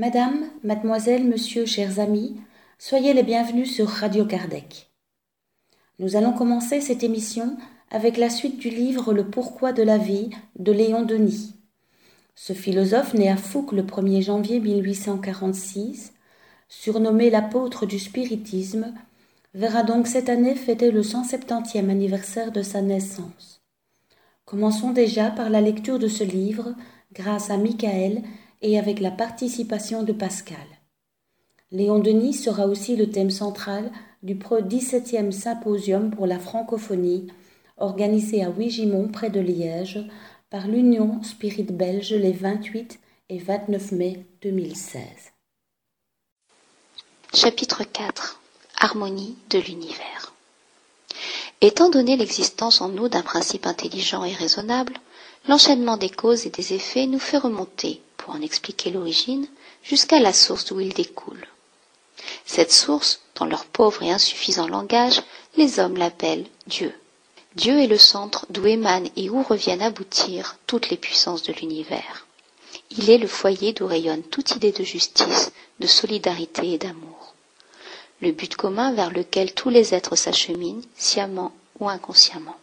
Madame, mademoiselle, monsieur, chers amis, soyez les bienvenus sur Radio Kardec. Nous allons commencer cette émission avec la suite du livre Le pourquoi de la vie de Léon Denis. Ce philosophe, né à Fouques le 1er janvier 1846, surnommé l'apôtre du spiritisme, verra donc cette année fêter le 170e anniversaire de sa naissance. Commençons déjà par la lecture de ce livre grâce à Michael et avec la participation de Pascal. Léon Denis sera aussi le thème central du 17e symposium pour la francophonie organisé à Wigimont près de Liège par l'Union Spirit Belge les 28 et 29 mai 2016. Chapitre 4 Harmonie de l'univers Étant donné l'existence en nous d'un principe intelligent et raisonnable, l'enchaînement des causes et des effets nous fait remonter, pour en expliquer l'origine, jusqu'à la source d'où il découle. Cette source, dans leur pauvre et insuffisant langage, les hommes l'appellent Dieu. Dieu est le centre d'où émanent et où reviennent aboutir toutes les puissances de l'univers. Il est le foyer d'où rayonne toute idée de justice, de solidarité et d'amour. Le but commun vers lequel tous les êtres s'acheminent, sciemment ou inconsciemment.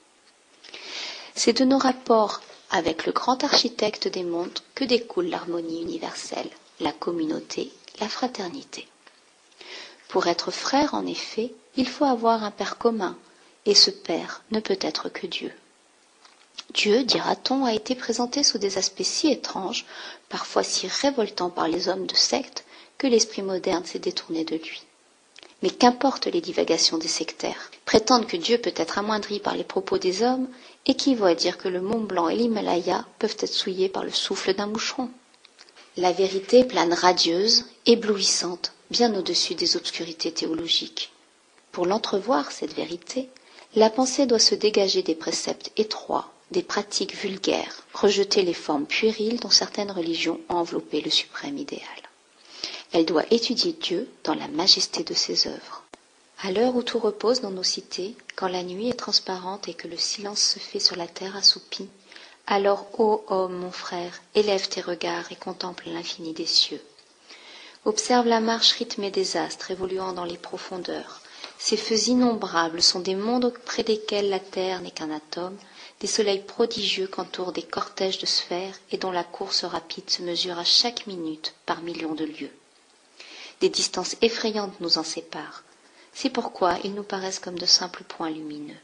C'est de nos rapports avec le grand architecte des mondes que découle l'harmonie universelle, la communauté, la fraternité? Pour être frère, en effet, il faut avoir un Père commun, et ce Père ne peut être que Dieu. Dieu, dira-t-on, a été présenté sous des aspects si étranges, parfois si révoltants par les hommes de secte, que l'esprit moderne s'est détourné de lui. Mais qu'importent les divagations des sectaires Prétendre que Dieu peut être amoindri par les propos des hommes équivaut à dire que le Mont Blanc et l'Himalaya peuvent être souillés par le souffle d'un moucheron. La vérité plane radieuse, éblouissante, bien au-dessus des obscurités théologiques. Pour l'entrevoir, cette vérité, la pensée doit se dégager des préceptes étroits, des pratiques vulgaires, rejeter les formes puériles dont certaines religions ont enveloppé le suprême idéal. Elle doit étudier Dieu dans la majesté de ses œuvres. À l'heure où tout repose dans nos cités, quand la nuit est transparente et que le silence se fait sur la terre assoupie, alors, ô homme, mon frère, élève tes regards et contemple l'infini des cieux. Observe la marche rythmée des astres évoluant dans les profondeurs. Ces feux innombrables sont des mondes près desquels la terre n'est qu'un atome, des soleils prodigieux qu'entourent des cortèges de sphères et dont la course rapide se mesure à chaque minute par millions de lieues. Des distances effrayantes nous en séparent. C'est pourquoi ils nous paraissent comme de simples points lumineux.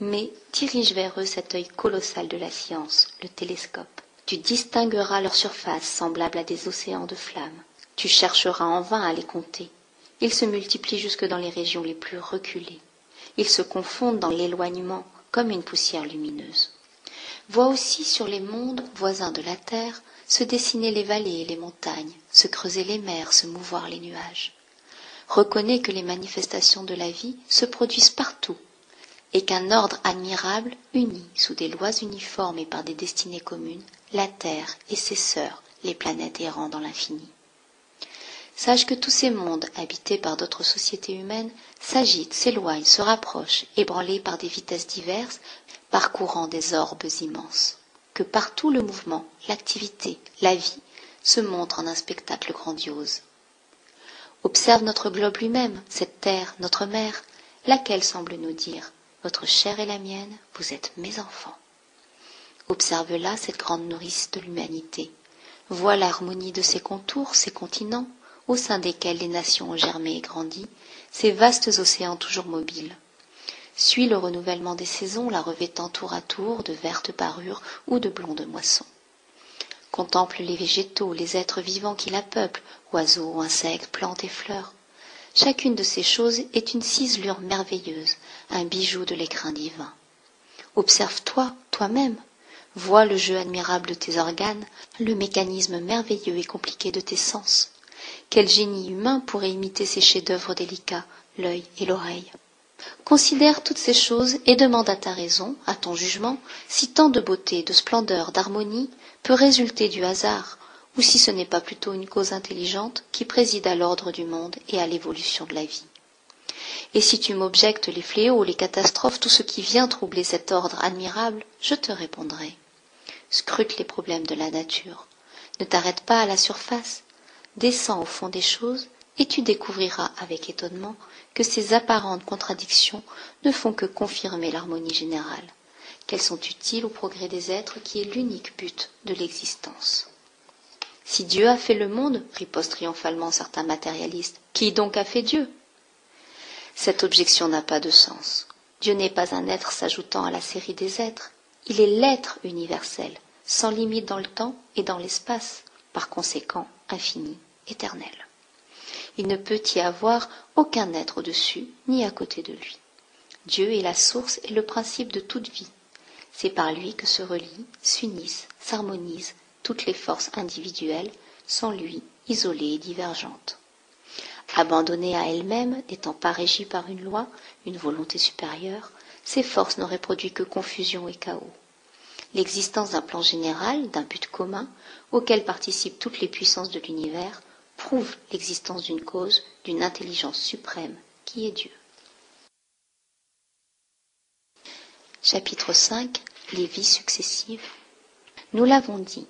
Mais dirige vers eux cet œil colossal de la science, le télescope. Tu distingueras leur surface semblable à des océans de flammes. Tu chercheras en vain à les compter. Ils se multiplient jusque dans les régions les plus reculées. Ils se confondent dans l'éloignement comme une poussière lumineuse. Vois aussi sur les mondes voisins de la terre se dessiner les vallées et les montagnes, se creuser les mers, se mouvoir les nuages. Reconnais que les manifestations de la vie se produisent partout, et qu'un ordre admirable unit sous des lois uniformes et par des destinées communes la Terre et ses sœurs, les planètes errant dans l'infini. Sache que tous ces mondes, habités par d'autres sociétés humaines, s'agitent, s'éloignent, se rapprochent, ébranlés par des vitesses diverses, parcourant des orbes immenses. Que partout le mouvement, l'activité, la vie se montrent en un spectacle grandiose. Observe notre globe lui-même, cette terre, notre mère, laquelle semble nous dire Votre chair est la mienne, vous êtes mes enfants. Observe là cette grande nourrice de l'humanité. Vois l'harmonie de ses contours, ses continents, au sein desquels les nations ont germé et grandi, ces vastes océans toujours mobiles. Suis le renouvellement des saisons, la revêtant tour à tour de vertes parures ou de blondes moissons. Contemple les végétaux, les êtres vivants qui la peuplent, oiseaux, insectes, plantes et fleurs. Chacune de ces choses est une ciselure merveilleuse, un bijou de l'écrin divin. Observe-toi, toi-même. Vois le jeu admirable de tes organes, le mécanisme merveilleux et compliqué de tes sens. Quel génie humain pourrait imiter ces chefs-d'œuvre délicats, l'œil et l'oreille? Considère toutes ces choses et demande à ta raison, à ton jugement, si tant de beauté, de splendeur, d'harmonie peut résulter du hasard, ou si ce n'est pas plutôt une cause intelligente qui préside à l'ordre du monde et à l'évolution de la vie. Et si tu m'objectes les fléaux, les catastrophes, tout ce qui vient troubler cet ordre admirable, je te répondrai. Scrute les problèmes de la nature. Ne t'arrête pas à la surface. descends au fond des choses, et tu découvriras avec étonnement que ces apparentes contradictions ne font que confirmer l'harmonie générale, qu'elles sont utiles au progrès des êtres qui est l'unique but de l'existence. Si Dieu a fait le monde, ripostent triomphalement certains matérialistes, qui donc a fait Dieu? Cette objection n'a pas de sens. Dieu n'est pas un être s'ajoutant à la série des êtres, il est l'être universel, sans limite dans le temps et dans l'espace, par conséquent infini, éternel. Il ne peut y avoir aucun être au-dessus ni à côté de lui. Dieu est la source et le principe de toute vie. C'est par lui que se relient, s'unissent, s'harmonisent toutes les forces individuelles, sans lui isolées et divergentes. Abandonnées à elles-mêmes, n'étant pas régies par une loi, une volonté supérieure, ces forces n'auraient produit que confusion et chaos. L'existence d'un plan général, d'un but commun, auquel participent toutes les puissances de l'univers, prouve l'existence d'une cause, d'une intelligence suprême, qui est Dieu. Chapitre 5 Les vies successives Nous l'avons dit,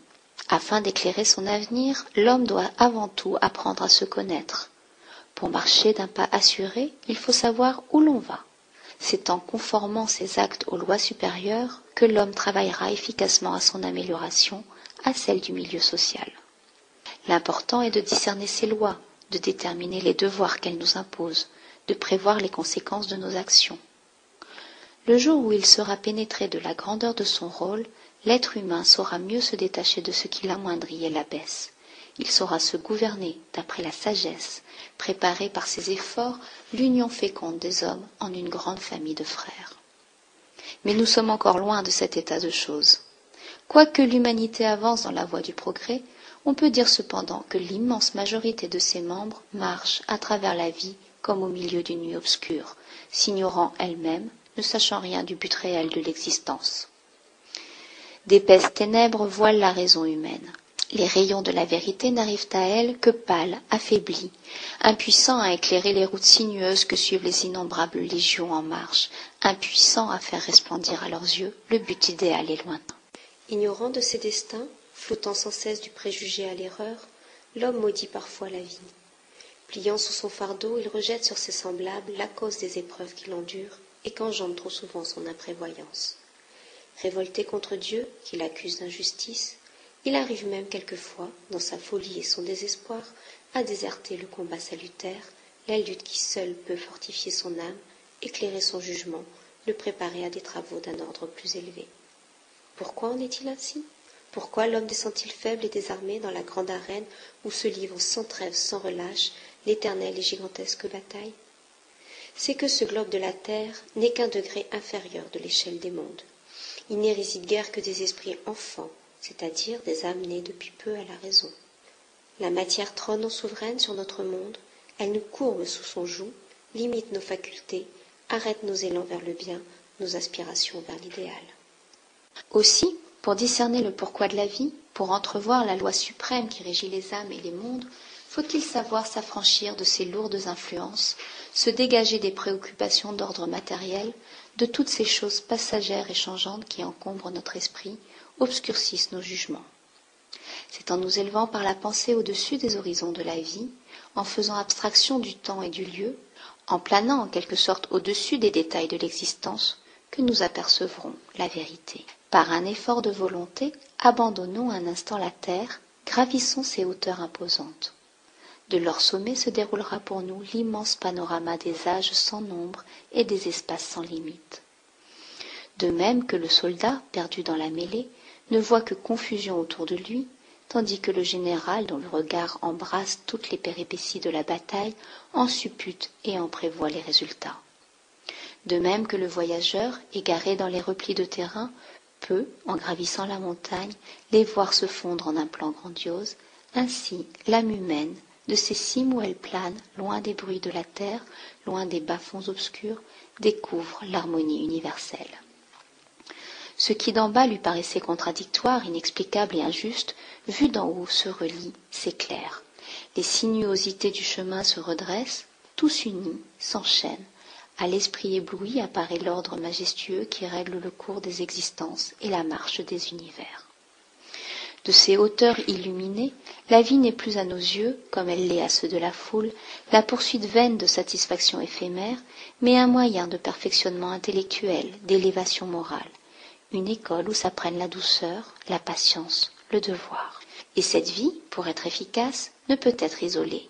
afin d'éclairer son avenir, l'homme doit avant tout apprendre à se connaître. Pour marcher d'un pas assuré, il faut savoir où l'on va. C'est en conformant ses actes aux lois supérieures que l'homme travaillera efficacement à son amélioration, à celle du milieu social. L'important est de discerner ces lois, de déterminer les devoirs qu'elles nous imposent, de prévoir les conséquences de nos actions. Le jour où il sera pénétré de la grandeur de son rôle, l'être humain saura mieux se détacher de ce qui l'amoindrit et l'abaisse. Il saura se gouverner d'après la sagesse, préparer par ses efforts l'union féconde des hommes en une grande famille de frères. Mais nous sommes encore loin de cet état de choses. Quoique l'humanité avance dans la voie du progrès, on peut dire cependant que l'immense majorité de ses membres marche à travers la vie comme au milieu d'une nuit obscure, s'ignorant elle-même, ne sachant rien du but réel de l'existence. D'épaisses ténèbres voilent la raison humaine. Les rayons de la vérité n'arrivent à elle que pâles, affaiblis, impuissants à éclairer les routes sinueuses que suivent les innombrables légions en marche, impuissants à faire resplendir à leurs yeux le but idéal et lointain. Ignorant de ses destins, flottant sans cesse du préjugé à l'erreur, l'homme maudit parfois la vie. Pliant sous son fardeau, il rejette sur ses semblables la cause des épreuves qu'il endure et qu'enjambe trop souvent son imprévoyance. Révolté contre Dieu, qu'il accuse d'injustice, il arrive même quelquefois, dans sa folie et son désespoir, à déserter le combat salutaire, la lutte qui seule peut fortifier son âme, éclairer son jugement, le préparer à des travaux d'un ordre plus élevé. Pourquoi en est-il ainsi? Pourquoi l'homme descend-il faible et désarmé dans la grande arène où se livrent sans trêve, sans relâche, l'éternelle et gigantesque bataille? C'est que ce globe de la terre n'est qu'un degré inférieur de l'échelle des mondes. Il n'y guère que des esprits enfants, c'est-à-dire des âmes nées depuis peu à la raison. La matière trône en souveraine sur notre monde, elle nous courbe sous son joug, limite nos facultés, arrête nos élans vers le bien, nos aspirations vers l'idéal. Aussi, pour discerner le pourquoi de la vie, pour entrevoir la loi suprême qui régit les âmes et les mondes, faut-il savoir s'affranchir de ces lourdes influences, se dégager des préoccupations d'ordre matériel, de toutes ces choses passagères et changeantes qui encombrent notre esprit, obscurcissent nos jugements. C'est en nous élevant par la pensée au-dessus des horizons de la vie, en faisant abstraction du temps et du lieu, en planant en quelque sorte au-dessus des détails de l'existence, que nous apercevrons la vérité. Par un effort de volonté, abandonnons un instant la terre, gravissons ces hauteurs imposantes. De leur sommet se déroulera pour nous l'immense panorama des âges sans nombre et des espaces sans limite. De même que le soldat, perdu dans la mêlée, ne voit que confusion autour de lui, tandis que le général, dont le regard embrasse toutes les péripéties de la bataille, en suppute et en prévoit les résultats. De même que le voyageur, égaré dans les replis de terrain, peut, en gravissant la montagne, les voir se fondre en un plan grandiose, ainsi l'âme humaine, de ces cimes où elle plane, loin des bruits de la terre, loin des bas-fonds obscurs, découvre l'harmonie universelle. Ce qui d'en bas lui paraissait contradictoire, inexplicable et injuste, vu d'en haut se relie, s'éclaire. Les sinuosités du chemin se redressent, tout s'unit, s'enchaînent, à l'esprit ébloui apparaît l'ordre majestueux qui règle le cours des existences et la marche des univers. De ces hauteurs illuminées, la vie n'est plus à nos yeux, comme elle l'est à ceux de la foule, la poursuite vaine de satisfactions éphémères, mais un moyen de perfectionnement intellectuel, d'élévation morale, une école où s'apprennent la douceur, la patience, le devoir. Et cette vie, pour être efficace, ne peut être isolée.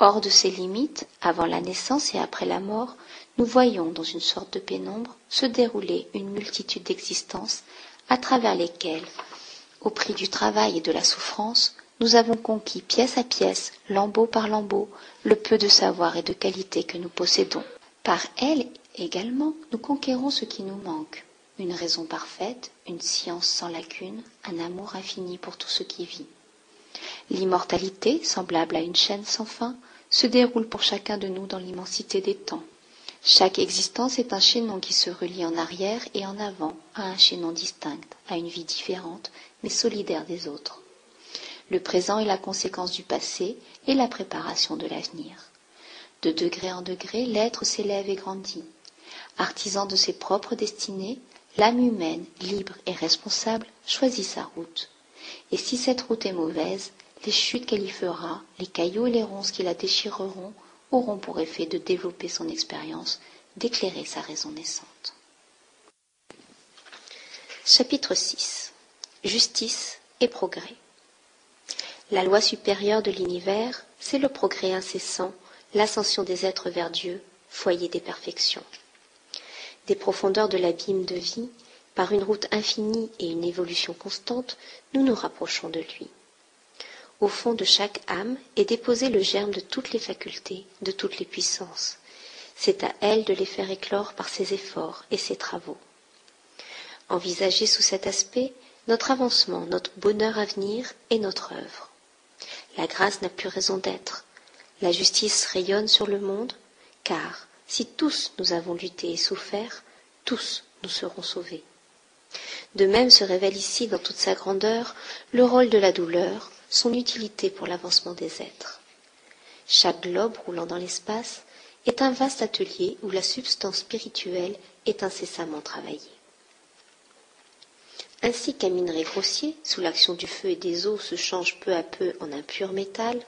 Hors de ses limites, avant la naissance et après la mort, nous voyons dans une sorte de pénombre se dérouler une multitude d'existences à travers lesquelles au prix du travail et de la souffrance, nous avons conquis pièce à pièce, lambeau par lambeau, le peu de savoir et de qualité que nous possédons. Par elles également, nous conquérons ce qui nous manque, une raison parfaite, une science sans lacune, un amour infini pour tout ce qui vit. L'immortalité, semblable à une chaîne sans fin, se déroule pour chacun de nous dans l'immensité des temps. Chaque existence est un chaînon qui se relie en arrière et en avant à un chaînon distinct, à une vie différente, solidaire des autres. Le présent est la conséquence du passé et la préparation de l'avenir. De degré en degré, l'être s'élève et grandit. Artisan de ses propres destinées, l'âme humaine, libre et responsable, choisit sa route. Et si cette route est mauvaise, les chutes qu'elle y fera, les cailloux et les ronces qui la déchireront, auront pour effet de développer son expérience, d'éclairer sa raison naissante. Chapitre 6 Justice et progrès. La loi supérieure de l'univers, c'est le progrès incessant, l'ascension des êtres vers Dieu, foyer des perfections. Des profondeurs de l'abîme de vie, par une route infinie et une évolution constante, nous nous rapprochons de lui au fond de chaque âme est déposé le germe de toutes les facultés, de toutes les puissances. C'est à elle de les faire éclore par ses efforts et ses travaux. Envisagé sous cet aspect, notre avancement, notre bonheur à venir est notre œuvre. La grâce n'a plus raison d'être. La justice rayonne sur le monde, car si tous nous avons lutté et souffert, tous nous serons sauvés. De même se révèle ici dans toute sa grandeur le rôle de la douleur, son utilité pour l'avancement des êtres. Chaque globe roulant dans l'espace est un vaste atelier où la substance spirituelle est incessamment travaillée. Ainsi qu'un minerai grossier, sous l'action du feu et des eaux, se change peu à peu en un pur métal,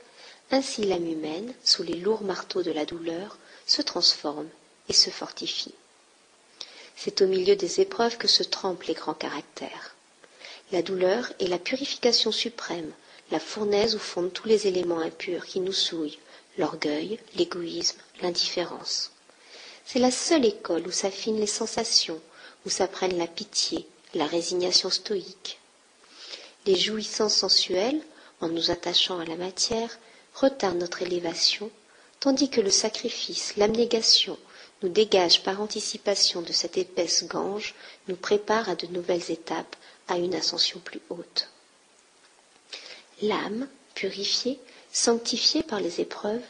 ainsi l'âme humaine, sous les lourds marteaux de la douleur, se transforme et se fortifie. C'est au milieu des épreuves que se trempent les grands caractères. La douleur est la purification suprême, la fournaise où fondent tous les éléments impurs qui nous souillent, l'orgueil, l'égoïsme, l'indifférence. C'est la seule école où s'affinent les sensations, où s'apprennent la pitié, la résignation stoïque. Les jouissances sensuelles, en nous attachant à la matière, retardent notre élévation, tandis que le sacrifice, l'abnégation, nous dégage par anticipation de cette épaisse gange, nous prépare à de nouvelles étapes, à une ascension plus haute. L'âme, purifiée, sanctifiée par les épreuves,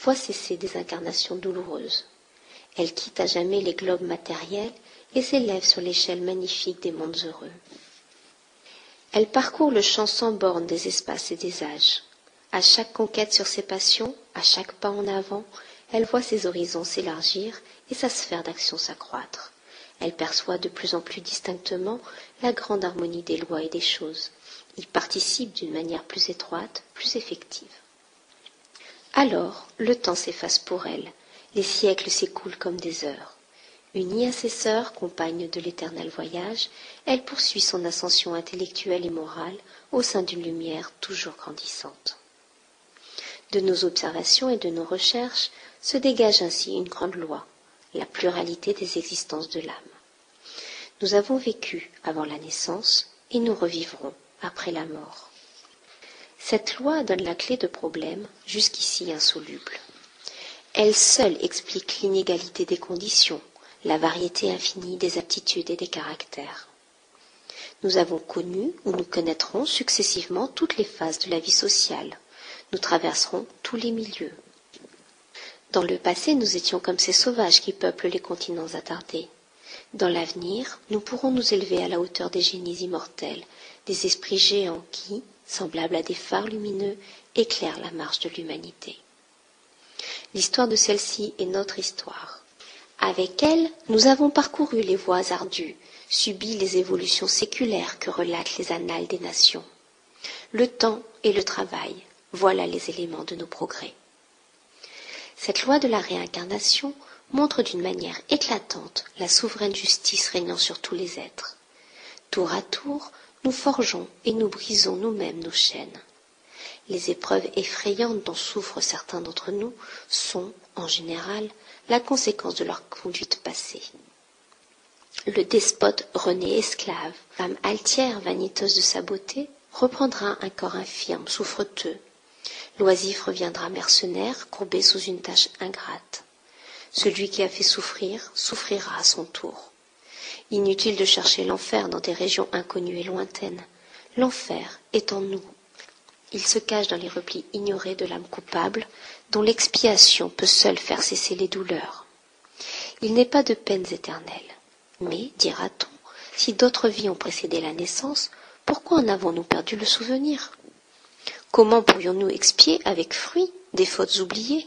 voit cesser des incarnations douloureuses. Elle quitte à jamais les globes matériels et s'élève sur l'échelle magnifique des mondes heureux. Elle parcourt le champ sans bornes des espaces et des âges. À chaque conquête sur ses passions, à chaque pas en avant, elle voit ses horizons s'élargir et sa sphère d'action s'accroître. Elle perçoit de plus en plus distinctement la grande harmonie des lois et des choses, il participe d'une manière plus étroite, plus effective. Alors, le temps s'efface pour elle, les siècles s'écoulent comme des heures. Unie à ses sœurs, compagnes de l'éternel voyage, elle poursuit son ascension intellectuelle et morale au sein d'une lumière toujours grandissante. De nos observations et de nos recherches se dégage ainsi une grande loi, la pluralité des existences de l'âme. Nous avons vécu avant la naissance et nous revivrons après la mort. Cette loi donne la clé de problèmes jusqu'ici insolubles. Elle seule explique l'inégalité des conditions, la variété infinie des aptitudes et des caractères. Nous avons connu ou nous connaîtrons successivement toutes les phases de la vie sociale. Nous traverserons tous les milieux. Dans le passé, nous étions comme ces sauvages qui peuplent les continents attardés. Dans l'avenir, nous pourrons nous élever à la hauteur des génies immortels des esprits géants qui, semblables à des phares lumineux, éclairent la marche de l'humanité. L'histoire de celle-ci est notre histoire. Avec elle, nous avons parcouru les voies ardues, subi les évolutions séculaires que relatent les annales des nations. Le temps et le travail, voilà les éléments de nos progrès. Cette loi de la réincarnation montre d'une manière éclatante la souveraine justice régnant sur tous les êtres. Tour à tour, nous forgeons et nous brisons nous-mêmes nos chaînes. Les épreuves effrayantes dont souffrent certains d'entre nous sont, en général, la conséquence de leur conduite passée. Le despote rené esclave, femme altière, vaniteuse de sa beauté, reprendra un corps infirme, souffreteux. L'oisif reviendra mercenaire, courbé sous une tâche ingrate. Celui qui a fait souffrir souffrira à son tour. Inutile de chercher l'enfer dans des régions inconnues et lointaines. L'enfer est en nous. Il se cache dans les replis ignorés de l'âme coupable, dont l'expiation peut seule faire cesser les douleurs. Il n'est pas de peines éternelles. Mais, dira-t-on, si d'autres vies ont précédé la naissance, pourquoi en avons-nous perdu le souvenir? Comment pourrions-nous expier avec fruit des fautes oubliées?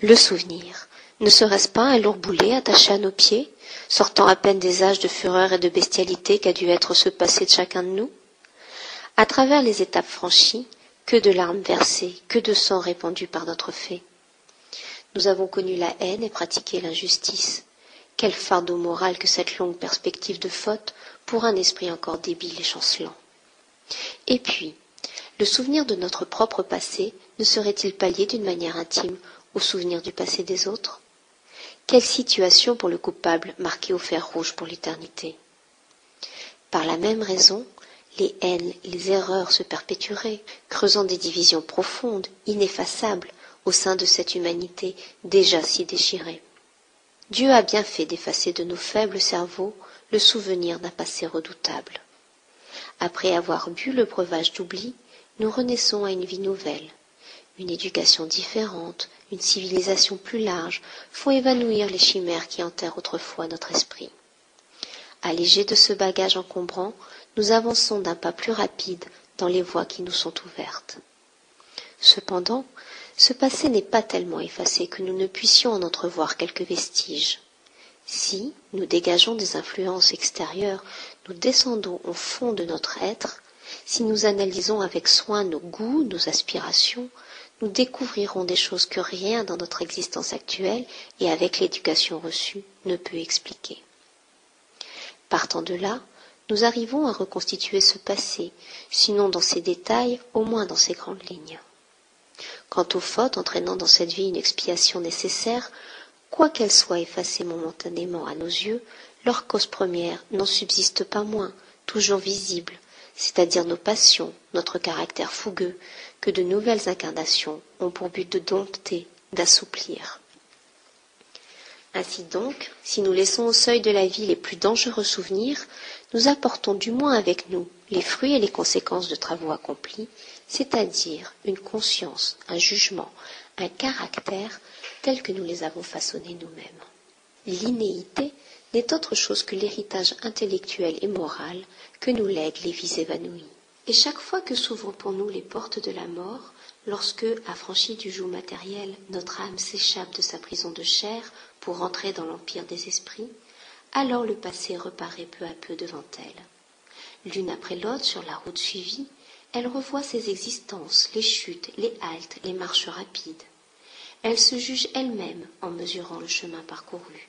Le souvenir, ne serait-ce pas un lourd boulet attaché à nos pieds, sortant à peine des âges de fureur et de bestialité qu'a dû être ce passé de chacun de nous? À travers les étapes franchies, que de larmes versées, que de sang répandu par notre fait. Nous avons connu la haine et pratiqué l'injustice. Quel fardeau moral que cette longue perspective de faute pour un esprit encore débile et chancelant. Et puis, le souvenir de notre propre passé ne serait-il pas lié d'une manière intime au souvenir du passé des autres? Quelle situation pour le coupable marqué au fer rouge pour l'éternité? Par la même raison, les haines, les erreurs se perpétueraient, creusant des divisions profondes, ineffaçables, au sein de cette humanité déjà si déchirée. Dieu a bien fait d'effacer de nos faibles cerveaux le souvenir d'un passé redoutable. Après avoir bu le breuvage d'oubli, nous renaissons à une vie nouvelle. Une éducation différente, une civilisation plus large font évanouir les chimères qui enterrent autrefois notre esprit. Allégés de ce bagage encombrant, nous avançons d'un pas plus rapide dans les voies qui nous sont ouvertes. Cependant, ce passé n'est pas tellement effacé que nous ne puissions en entrevoir quelques vestiges. Si nous dégageons des influences extérieures, nous descendons au fond de notre être, si nous analysons avec soin nos goûts, nos aspirations, nous découvrirons des choses que rien dans notre existence actuelle et avec l'éducation reçue ne peut expliquer. Partant de là, nous arrivons à reconstituer ce passé, sinon dans ses détails, au moins dans ses grandes lignes. Quant aux fautes entraînant dans cette vie une expiation nécessaire, quoiqu'elles soient effacées momentanément à nos yeux, leur cause première n'en subsiste pas moins, toujours visible, c'est-à-dire nos passions, notre caractère fougueux, que de nouvelles incarnations ont pour but de dompter, d'assouplir. Ainsi donc, si nous laissons au seuil de la vie les plus dangereux souvenirs, nous apportons du moins avec nous les fruits et les conséquences de travaux accomplis, c'est-à-dire une conscience, un jugement, un caractère tel que nous les avons façonnés nous-mêmes. L'inéité n'est autre chose que l'héritage intellectuel et moral que nous lèguent les vies évanouies. Et chaque fois que s'ouvrent pour nous les portes de la mort, lorsque, affranchis du joug matériel, notre âme s'échappe de sa prison de chair pour entrer dans l'empire des esprits, alors le passé reparaît peu à peu devant elle. L'une après l'autre sur la route suivie, elle revoit ses existences, les chutes, les haltes, les marches rapides. Elle se juge elle-même en mesurant le chemin parcouru.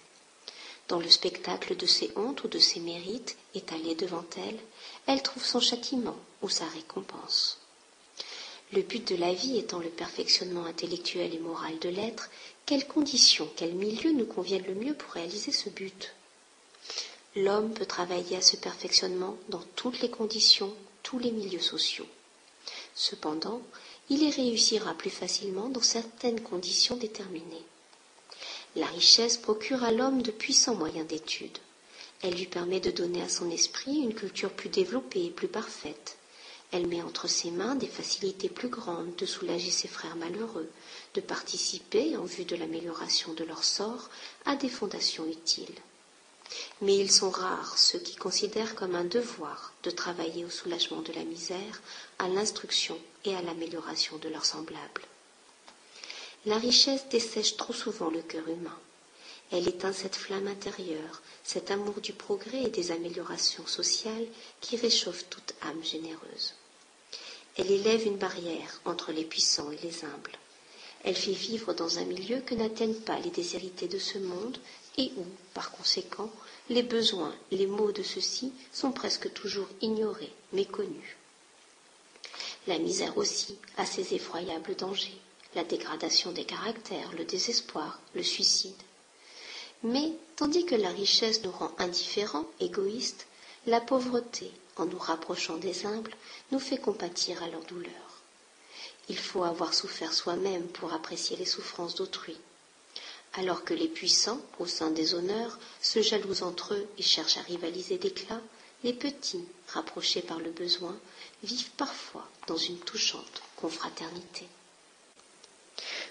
Dans le spectacle de ses hontes ou de ses mérites étalés devant elle, elle trouve son châtiment ou sa récompense. Le but de la vie étant le perfectionnement intellectuel et moral de l'être, quelles conditions, quels milieux nous conviennent le mieux pour réaliser ce but? L'homme peut travailler à ce perfectionnement dans toutes les conditions, tous les milieux sociaux. Cependant, il y réussira plus facilement dans certaines conditions déterminées. La richesse procure à l'homme de puissants moyens d'étude. Elle lui permet de donner à son esprit une culture plus développée et plus parfaite. Elle met entre ses mains des facilités plus grandes de soulager ses frères malheureux, de participer, en vue de l'amélioration de leur sort, à des fondations utiles. Mais ils sont rares ceux qui considèrent comme un devoir de travailler au soulagement de la misère, à l'instruction et à l'amélioration de leurs semblables. La richesse dessèche trop souvent le cœur humain. Elle éteint cette flamme intérieure, cet amour du progrès et des améliorations sociales qui réchauffe toute âme généreuse. Elle élève une barrière entre les puissants et les humbles. Elle fait vivre dans un milieu que n'atteignent pas les déshérités de ce monde et où, par conséquent, les besoins, les maux de ceux-ci sont presque toujours ignorés, méconnus. La misère aussi a ses effroyables dangers, la dégradation des caractères, le désespoir, le suicide. Mais, tandis que la richesse nous rend indifférents, égoïstes, la pauvreté, en nous rapprochant des humbles, nous fait compatir à leur douleur. Il faut avoir souffert soi-même pour apprécier les souffrances d'autrui. Alors que les puissants, au sein des honneurs, se jalousent entre eux et cherchent à rivaliser d'éclat, les petits, rapprochés par le besoin, vivent parfois dans une touchante confraternité.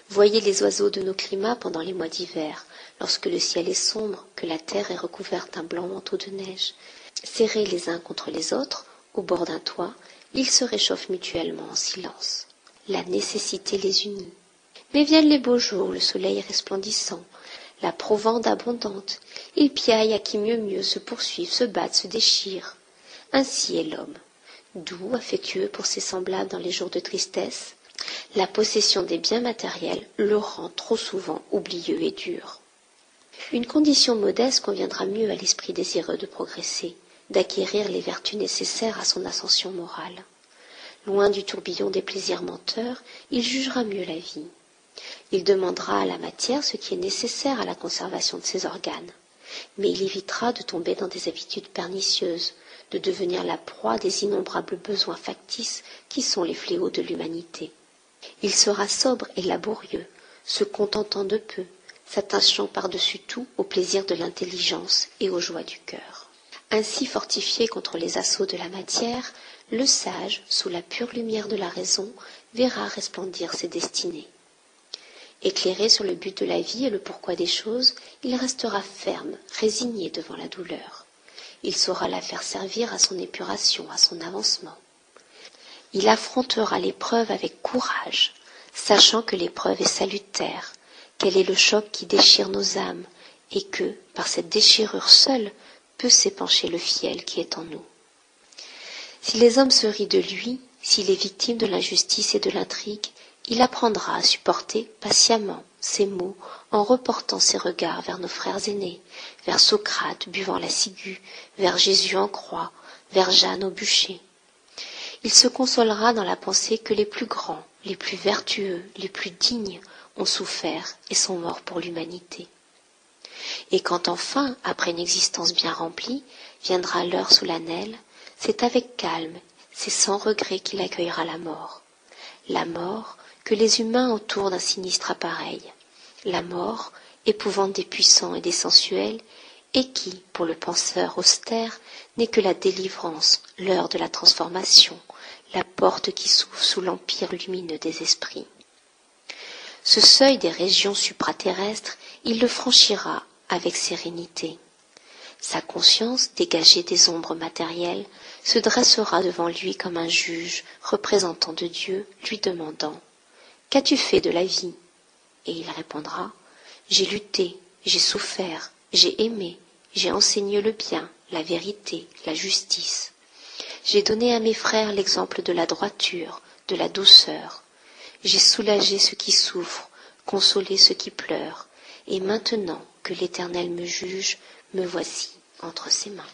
Voyez les oiseaux de nos climats pendant les mois d'hiver, lorsque le ciel est sombre, que la terre est recouverte d'un blanc manteau de neige. Serrés les uns contre les autres, au bord d'un toit, ils se réchauffent mutuellement en silence. La nécessité les unit. Mais viennent les beaux jours, le soleil resplendissant, la provende abondante. Ils piaillent à qui mieux mieux se poursuivent, se battent, se déchirent. Ainsi est l'homme, doux, affectueux pour ses semblables dans les jours de tristesse. La possession des biens matériels le rend trop souvent oublieux et dur. Une condition modeste conviendra mieux à l'esprit désireux de progresser, d'acquérir les vertus nécessaires à son ascension morale. Loin du tourbillon des plaisirs menteurs, il jugera mieux la vie. Il demandera à la matière ce qui est nécessaire à la conservation de ses organes, mais il évitera de tomber dans des habitudes pernicieuses, de devenir la proie des innombrables besoins factices qui sont les fléaux de l'humanité. Il sera sobre et laborieux, se contentant de peu, s'attachant par-dessus tout au plaisir de l'intelligence et aux joies du cœur. Ainsi fortifié contre les assauts de la matière, le sage, sous la pure lumière de la raison, verra resplendir ses destinées. Éclairé sur le but de la vie et le pourquoi des choses, il restera ferme, résigné devant la douleur. Il saura la faire servir à son épuration, à son avancement. Il affrontera l'épreuve avec courage, sachant que l'épreuve est salutaire, qu'elle est le choc qui déchire nos âmes, et que, par cette déchirure seule, peut s'épancher le fiel qui est en nous. Si les hommes se rient de lui, s'il est victime de l'injustice et de l'intrigue, il apprendra à supporter patiemment ces mots en reportant ses regards vers nos frères aînés, vers Socrate buvant la ciguë, vers Jésus en croix, vers Jeanne au bûcher. Il se consolera dans la pensée que les plus grands, les plus vertueux, les plus dignes ont souffert et sont morts pour l'humanité. Et quand enfin, après une existence bien remplie, viendra l'heure solennelle, c'est avec calme, c'est sans regret qu'il accueillera la mort. La mort que les humains autour d'un sinistre appareil. La mort, épouvante des puissants et des sensuels, et qui, pour le penseur austère, n'est que la délivrance, l'heure de la transformation, la porte qui s'ouvre sous l'empire lumineux des esprits. Ce seuil des régions supraterrestres, il le franchira avec sérénité. Sa conscience, dégagée des ombres matérielles, se dressera devant lui comme un juge, représentant de Dieu, lui demandant Qu'as-tu fait de la vie? Et il répondra J'ai lutté, j'ai souffert, j'ai aimé, j'ai enseigné le bien, la vérité, la justice. J'ai donné à mes frères l'exemple de la droiture, de la douceur. J'ai soulagé ceux qui souffrent, consolé ceux qui pleurent, et maintenant que l'Éternel me juge, me voici entre ses mains.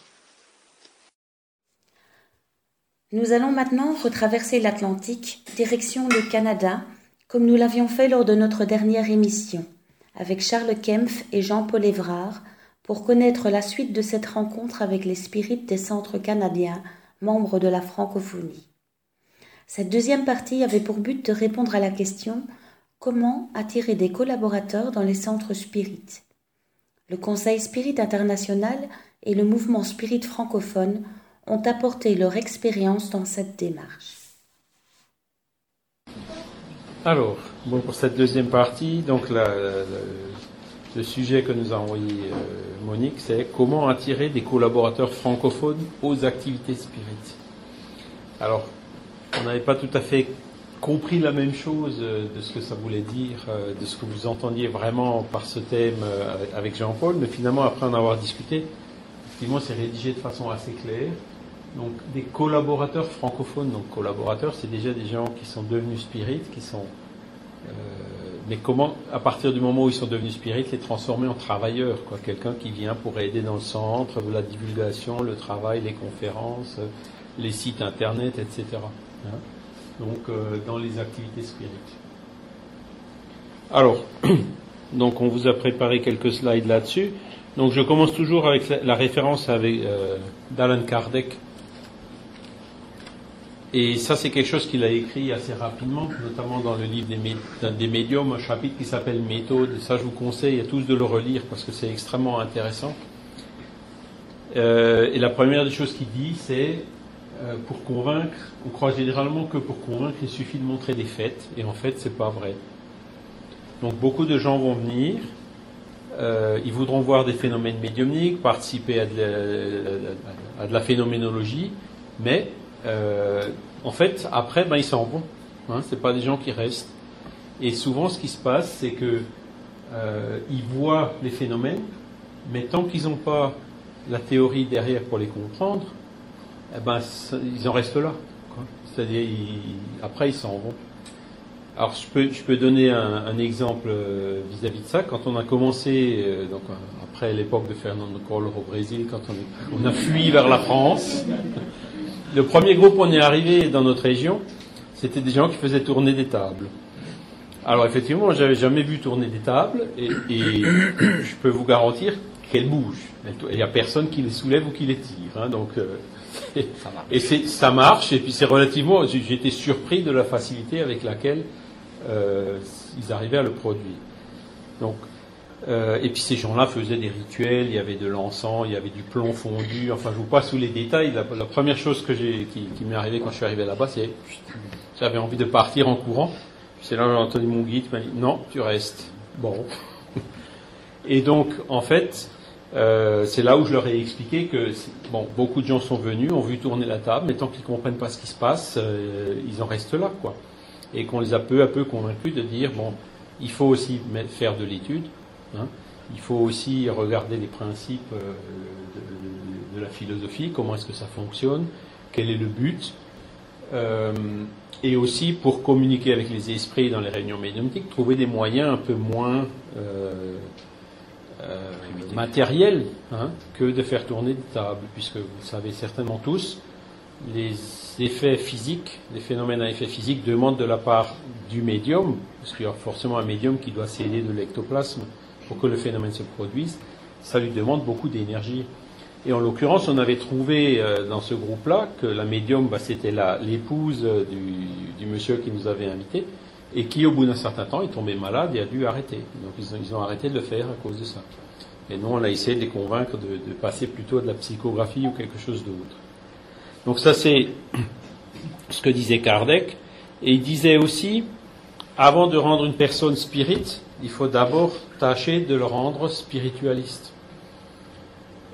Nous allons maintenant retraverser l'Atlantique, direction le Canada, comme nous l'avions fait lors de notre dernière émission, avec Charles Kempf et Jean-Paul Évrard, pour connaître la suite de cette rencontre avec les spirites des centres canadiens, membres de la francophonie. Cette deuxième partie avait pour but de répondre à la question comment attirer des collaborateurs dans les centres spirites? Le Conseil Spirit International et le mouvement Spirit francophone ont apporté leur expérience dans cette démarche. Alors, bon, pour cette deuxième partie, donc le sujet que nous a envoyé euh, Monique, c'est comment attirer des collaborateurs francophones aux activités spirites. Alors, on n'avait pas tout à fait compris la même chose euh, de ce que ça voulait dire, euh, de ce que vous entendiez vraiment par ce thème avec Jean-Paul, mais finalement, après en avoir discuté, effectivement, c'est rédigé de façon assez claire. Donc des collaborateurs francophones. Donc collaborateurs, c'est déjà des gens qui sont devenus spirites, qui sont euh, mais comment, à partir du moment où ils sont devenus spirites, les transformer en travailleurs, quoi, quelqu'un qui vient pour aider dans le centre, la divulgation, le travail, les conférences, les sites internet, etc. Hein? donc euh, dans les activités spirites. Alors, donc on vous a préparé quelques slides là-dessus. Donc je commence toujours avec la, référence avec euh, d'Alan Kardec et ça, c'est quelque chose qu'il a écrit assez rapidement, notamment dans le livre des, des médiums, un chapitre qui s'appelle Méthode. Ça, je vous conseille à tous de le relire parce que c'est extrêmement intéressant. Euh, et la première des choses qu'il dit, c'est euh, pour convaincre, on croit généralement que pour convaincre, il suffit de montrer des faits. Et en fait, c'est pas vrai. Donc, beaucoup de gens vont venir. Euh, ils voudront voir des phénomènes médiumniques, participer à de la phénoménologie, mais euh, en fait, après, ben, ils s'en vont. Hein, c'est pas des gens qui restent. Et souvent, ce qui se passe, c'est que euh, voient les phénomènes, mais tant qu'ils n'ont pas la théorie derrière pour les comprendre, eh ben, ils en restent là. C'est-à-dire, après, ils s'en vont. Alors, je peux, je peux donner un, exemple euh, vis-à-vis de ça. Quand on a commencé, donc après l'époque de Fernando Collor au Brésil, quand on a fui vers la France, le premier groupe où on est arrivé dans notre région, c'était des gens qui faisaient tourner des tables. Alors effectivement, j'avais jamais vu tourner des tables et, je peux vous garantir qu'elles bougent. Il n'y a personne qui les soulève ou qui les tire. Hein, donc, euh, et ça marche. Et puis c'est relativement. J'étais surpris de la facilité avec laquelle euh, ils arrivaient à le produire. Donc euh, et puis ces gens-là faisaient des rituels, il y avait de l'encens, il y avait du plomb fondu. Enfin, je vous passe sous les détails. La, première chose qui, m'est arrivée quand je suis arrivé là-bas, c'est j'avais envie de partir en courant. C'est là que j'ai entendu mon guide m'a dit non, tu restes. Bon. Et donc, en fait, euh, c'est là où je leur ai expliqué que bon, beaucoup de gens sont venus, ont vu tourner la table, mais tant qu'ils comprennent pas ce qui se passe, euh, ils en restent là, quoi. Et qu'on les a peu à peu convaincus de dire bon, il faut aussi faire de l'étude Hein. Il faut aussi regarder les principes euh, de, la philosophie, comment est-ce que ça fonctionne, quel est le but, euh, et aussi pour communiquer avec les esprits dans les réunions médiumniques, trouver des moyens un peu moins euh, matériels hein, que de faire tourner des tables, puisque vous savez certainement tous, les effets physiques, les phénomènes à effet physique demandent de la part du médium, parce qu'il y a forcément un médium qui doit sceller de l'ectoplasme, pour que le phénomène se produise, ça lui demande beaucoup d'énergie. Et en l'occurrence, on avait trouvé euh, dans ce groupe-là que la médium, bah, c'était l'épouse euh, du, monsieur qui nous avait invités, et qui, au bout d'un certain temps, est tombé malade et a dû arrêter. Donc ils ont, arrêté de le faire à cause de ça. Et nous, on a essayé de les convaincre de, de passer plutôt à de la psychographie ou quelque chose d'autre. Donc ça, c'est ce que disait Kardec. Et il disait aussi, avant de rendre une personne spirite, il faut d'abord tâcher de le rendre spiritualiste.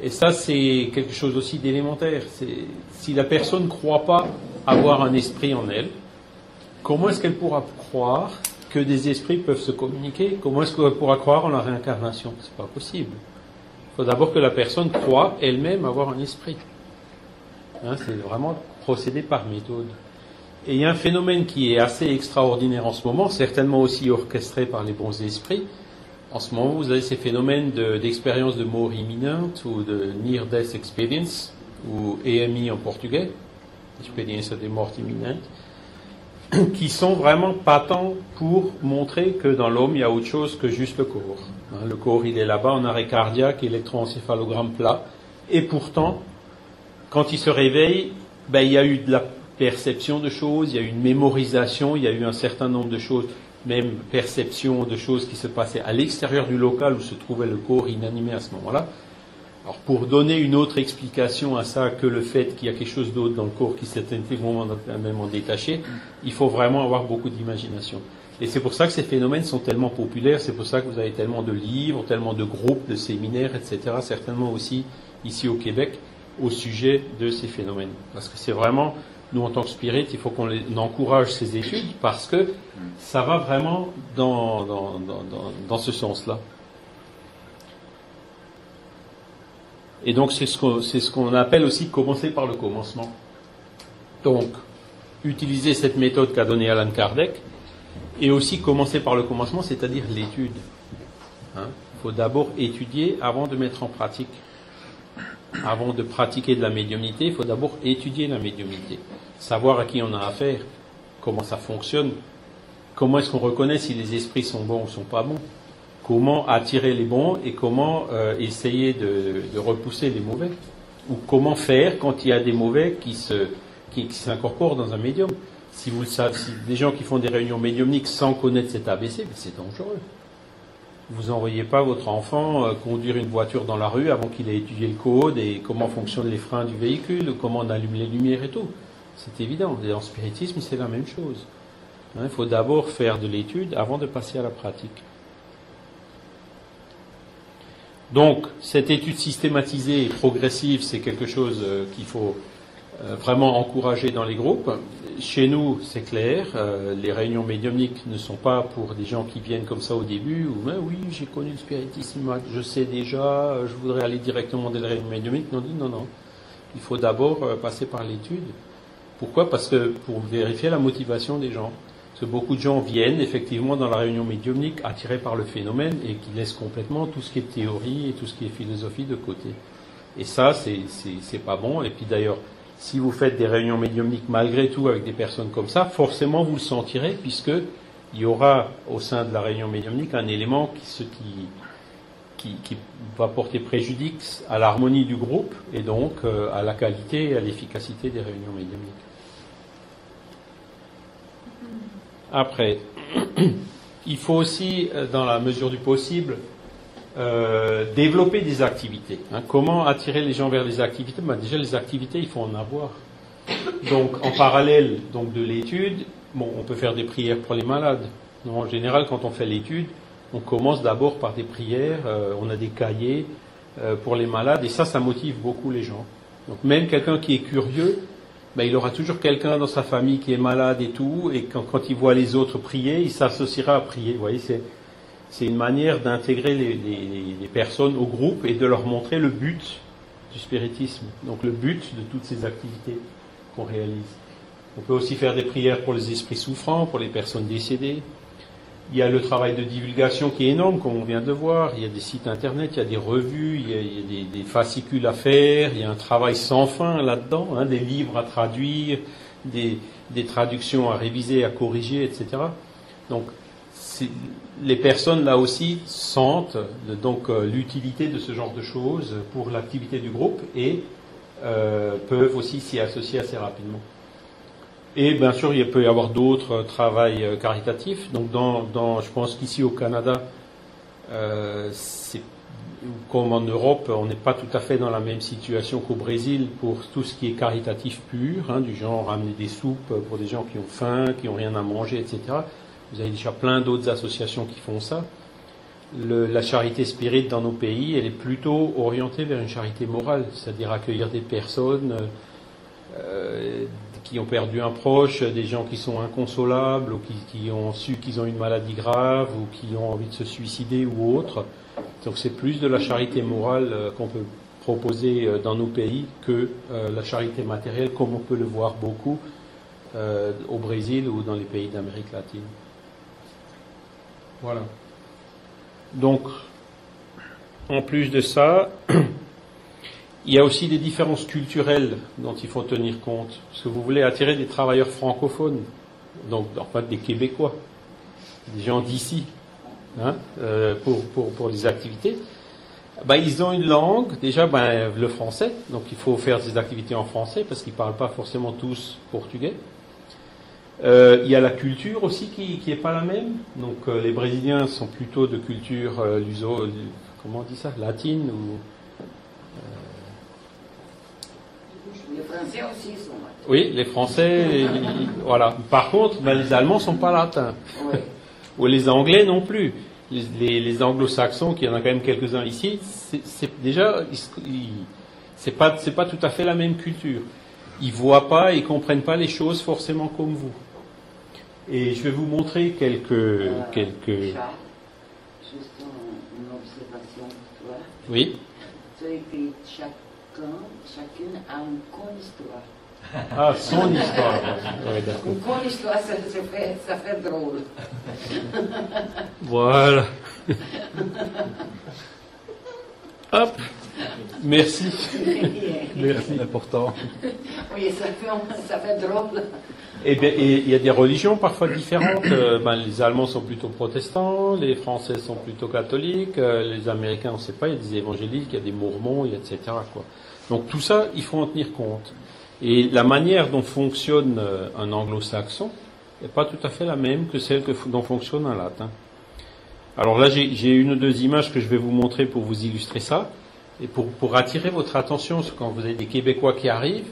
Et ça, c'est quelque chose aussi d'élémentaire. Si la personne ne croit pas avoir un esprit en elle, comment est-ce qu'elle pourra croire que des esprits peuvent se communiquer? Comment est-ce qu'elle pourra croire en la réincarnation? C'est pas possible. Il faut d'abord que la personne croit elle-même avoir un esprit. Hein, c'est vraiment procéder par méthode. Et il y a un phénomène qui est assez extraordinaire en ce moment, certainement aussi orchestré par les bons esprits. En ce moment, vous avez ces phénomènes d'expérience de, mort imminente ou de Near Death Experience, ou EMI en portugais, expérience de mort imminente, qui sont vraiment patents pour montrer que dans l'homme, il y a autre chose que juste le corps. Hein, le corps, il est là-bas en arrêt cardiaque, électroencéphalogramme plat, et pourtant, quand il se réveille, ben, il y a eu de la perception de choses, il y a eu une mémorisation, il y a eu un certain nombre de choses, même perception de choses qui se passaient à l'extérieur du local où se trouvait le corps inanimé à ce moment-là. Alors pour donner une autre explication à ça que le fait qu'il y a quelque chose d'autre dans le corps qui s'est intégralement détaché, il faut vraiment avoir beaucoup d'imagination. Et c'est pour ça que ces phénomènes sont tellement populaires, c'est pour ça que vous avez tellement de livres, tellement de groupes, de séminaires, etc., certainement aussi ici au Québec, au sujet de ces phénomènes. Parce que c'est vraiment nous, en tant que spirit, il faut qu'on encourage ces études parce que ça va vraiment dans, dans, ce sens-là. Et donc c'est ce qu'on ce appelle aussi commencer par le commencement. Donc, utiliser cette méthode qu'a donnée Alan Kardec, et aussi commencer par le commencement, c'est-à-dire l'étude. Il hein. faut d'abord étudier avant de mettre en pratique. Avant de pratiquer de la médiumnité, il faut d'abord étudier la médiumnité, savoir à qui on a affaire, comment ça fonctionne, comment est-ce qu'on reconnaît si les esprits sont bons ou sont pas bons, comment attirer les bons et comment euh, essayer de, repousser les mauvais, ou comment faire quand il y a des mauvais qui s'incorporent dans un médium. Si vous le savez, des gens qui font des réunions médiumniques sans connaître cet ABC, c'est dangereux. Vous n'envoyez pas votre enfant euh, conduire une voiture dans la rue avant qu'il ait étudié le code et comment fonctionnent les freins du véhicule, comment on allume les lumières et tout. C'est évident. En spiritisme, c'est la même chose. Hein, il faut d'abord faire de l'étude avant de passer à la pratique. Donc, cette étude systématisée et progressive, c'est quelque chose euh, qu'il faut euh, vraiment encourager dans les groupes. Chez nous, c'est clair, euh, les réunions médiumniques ne sont pas pour des gens qui viennent comme ça au début, ou ben oui, j'ai connu le spiritisme, je sais déjà, je voudrais aller directement dans les réunions médiumniques. Non, non, non. Il faut d'abord passer par l'étude. Pourquoi? Parce que pour vérifier la motivation des gens. Parce que beaucoup de gens viennent effectivement dans la réunion médiumnique attirés par le phénomène et qui laissent complètement tout ce qui est théorie et tout ce qui est philosophie de côté. Et ça, c'est pas bon. Et puis d'ailleurs, si vous faites des réunions médiumniques malgré tout avec des personnes comme ça, forcément vous le sentirez puisque il y aura au sein de la réunion médiumnique un élément qui, qui, qui, va porter préjudice à l'harmonie du groupe et donc euh, à la qualité et à l'efficacité des réunions médiumniques. Après, il faut aussi, euh, dans la mesure du possible, euh, développer des activités. Hein. Comment attirer les gens vers des activités? Ben, Déjà, les activités, il faut en avoir. Donc, en parallèle donc, de l'étude, on peut faire des prières pour les malades. en général, quand on fait l'étude, on commence d'abord par des prières, euh, on a des cahiers euh, pour les malades, et ça, ça motive beaucoup les gens. Donc, même quelqu'un qui est curieux, ben, il aura toujours quelqu'un dans sa famille qui est malade et tout, et quand, quand il voit les autres prier, il s'associera à prier. Vous voyez, c'est c'est une manière d'intégrer les, personnes au groupe et de leur montrer le but du spiritisme, donc le but de toutes ces activités qu'on réalise. On peut aussi faire des prières pour les esprits souffrants, pour les personnes décédées. Il y a le travail de divulgation qui est énorme, comme on vient de voir. Il y a des sites internet, il y a des revues, il y a, des, fascicules à faire, il y a un travail sans fin là-dedans, hein, des livres à traduire, des, traductions à réviser, à corriger, etc. Donc les personnes là aussi sentent donc euh, l'utilité de ce genre de choses pour l'activité du groupe et euh, peuvent aussi s'y associer assez rapidement. Et bien sûr, il peut y avoir d'autres travails euh, caritatifs. Donc, dans, je pense qu'ici au Canada, comme en Europe, on n'est pas tout à fait dans la même situation qu'au Brésil pour tout ce qui est caritatif pur, hein, du genre ramener des soupes pour des gens qui ont faim, qui n'ont rien à manger, etc. Vous avez déjà plein d'autres associations qui font ça. la charité spirite dans nos pays, elle est plutôt orientée vers une charité morale, c'est-à-dire accueillir des personnes euh, qui ont perdu un proche, des gens qui sont inconsolables, ou qui, ont su qu'ils ont une maladie grave, ou qui ont envie de se suicider ou autre. Donc c'est plus de la charité morale euh, qu'on peut proposer euh, dans nos pays que la charité matérielle, comme on peut le voir beaucoup au Brésil ou dans les pays d'Amérique latine. Voilà. Donc, en plus de ça, il y a aussi des différences culturelles dont il faut tenir compte. Parce que vous voulez attirer des travailleurs francophones, donc en fait des Québécois, des gens d'ici, hein, euh, pour, pour, pour les activités. Ben, ils ont une langue, déjà ben, le français, donc il faut faire des activités en français parce qu'ils ne parlent pas forcément tous portugais. Euh, il y a la culture aussi qui n'est pas la même. Donc euh, les Brésiliens sont plutôt de culture euh, luso, comment on dit ça, latine ou les Français aussi sont Oui, les Français, voilà. Par contre, ben, les Allemands sont pas latins. ou les Anglais non plus. Les, les, Anglo-Saxons, qui y en a quand même quelques-uns ici, c'est déjà, c'est pas, c'est pas tout à fait la même culture. Ils voient pas, ils comprennent pas les choses forcément comme vous. Et je vais vous montrer quelques. Euh, quelques... Juste une observation pour toi. Oui. écrit chacun, chacune a une con histoire. Ah, son histoire. Ouais. Une con histoire, ça, ça fait, ça fait drôle. Voilà. Hop. Merci. Merci. Important. oui, ça fait, ça fait drôle. Eh bien, et il y a des religions parfois différentes. Euh, ben, les Allemands sont plutôt protestants, les Français sont plutôt catholiques, euh, les Américains, on ne sait pas, il y a des évangéliques, il y a des mormons, il y a etc. Quoi. Donc tout ça, il faut en tenir compte. Et la manière dont fonctionne euh, un anglo-saxon n'est pas tout à fait la même que celle que, dont fonctionne un latin. Alors là, j'ai une ou deux images que je vais vous montrer pour vous illustrer ça, et pour, pour attirer votre attention, quand vous avez des Québécois qui arrivent,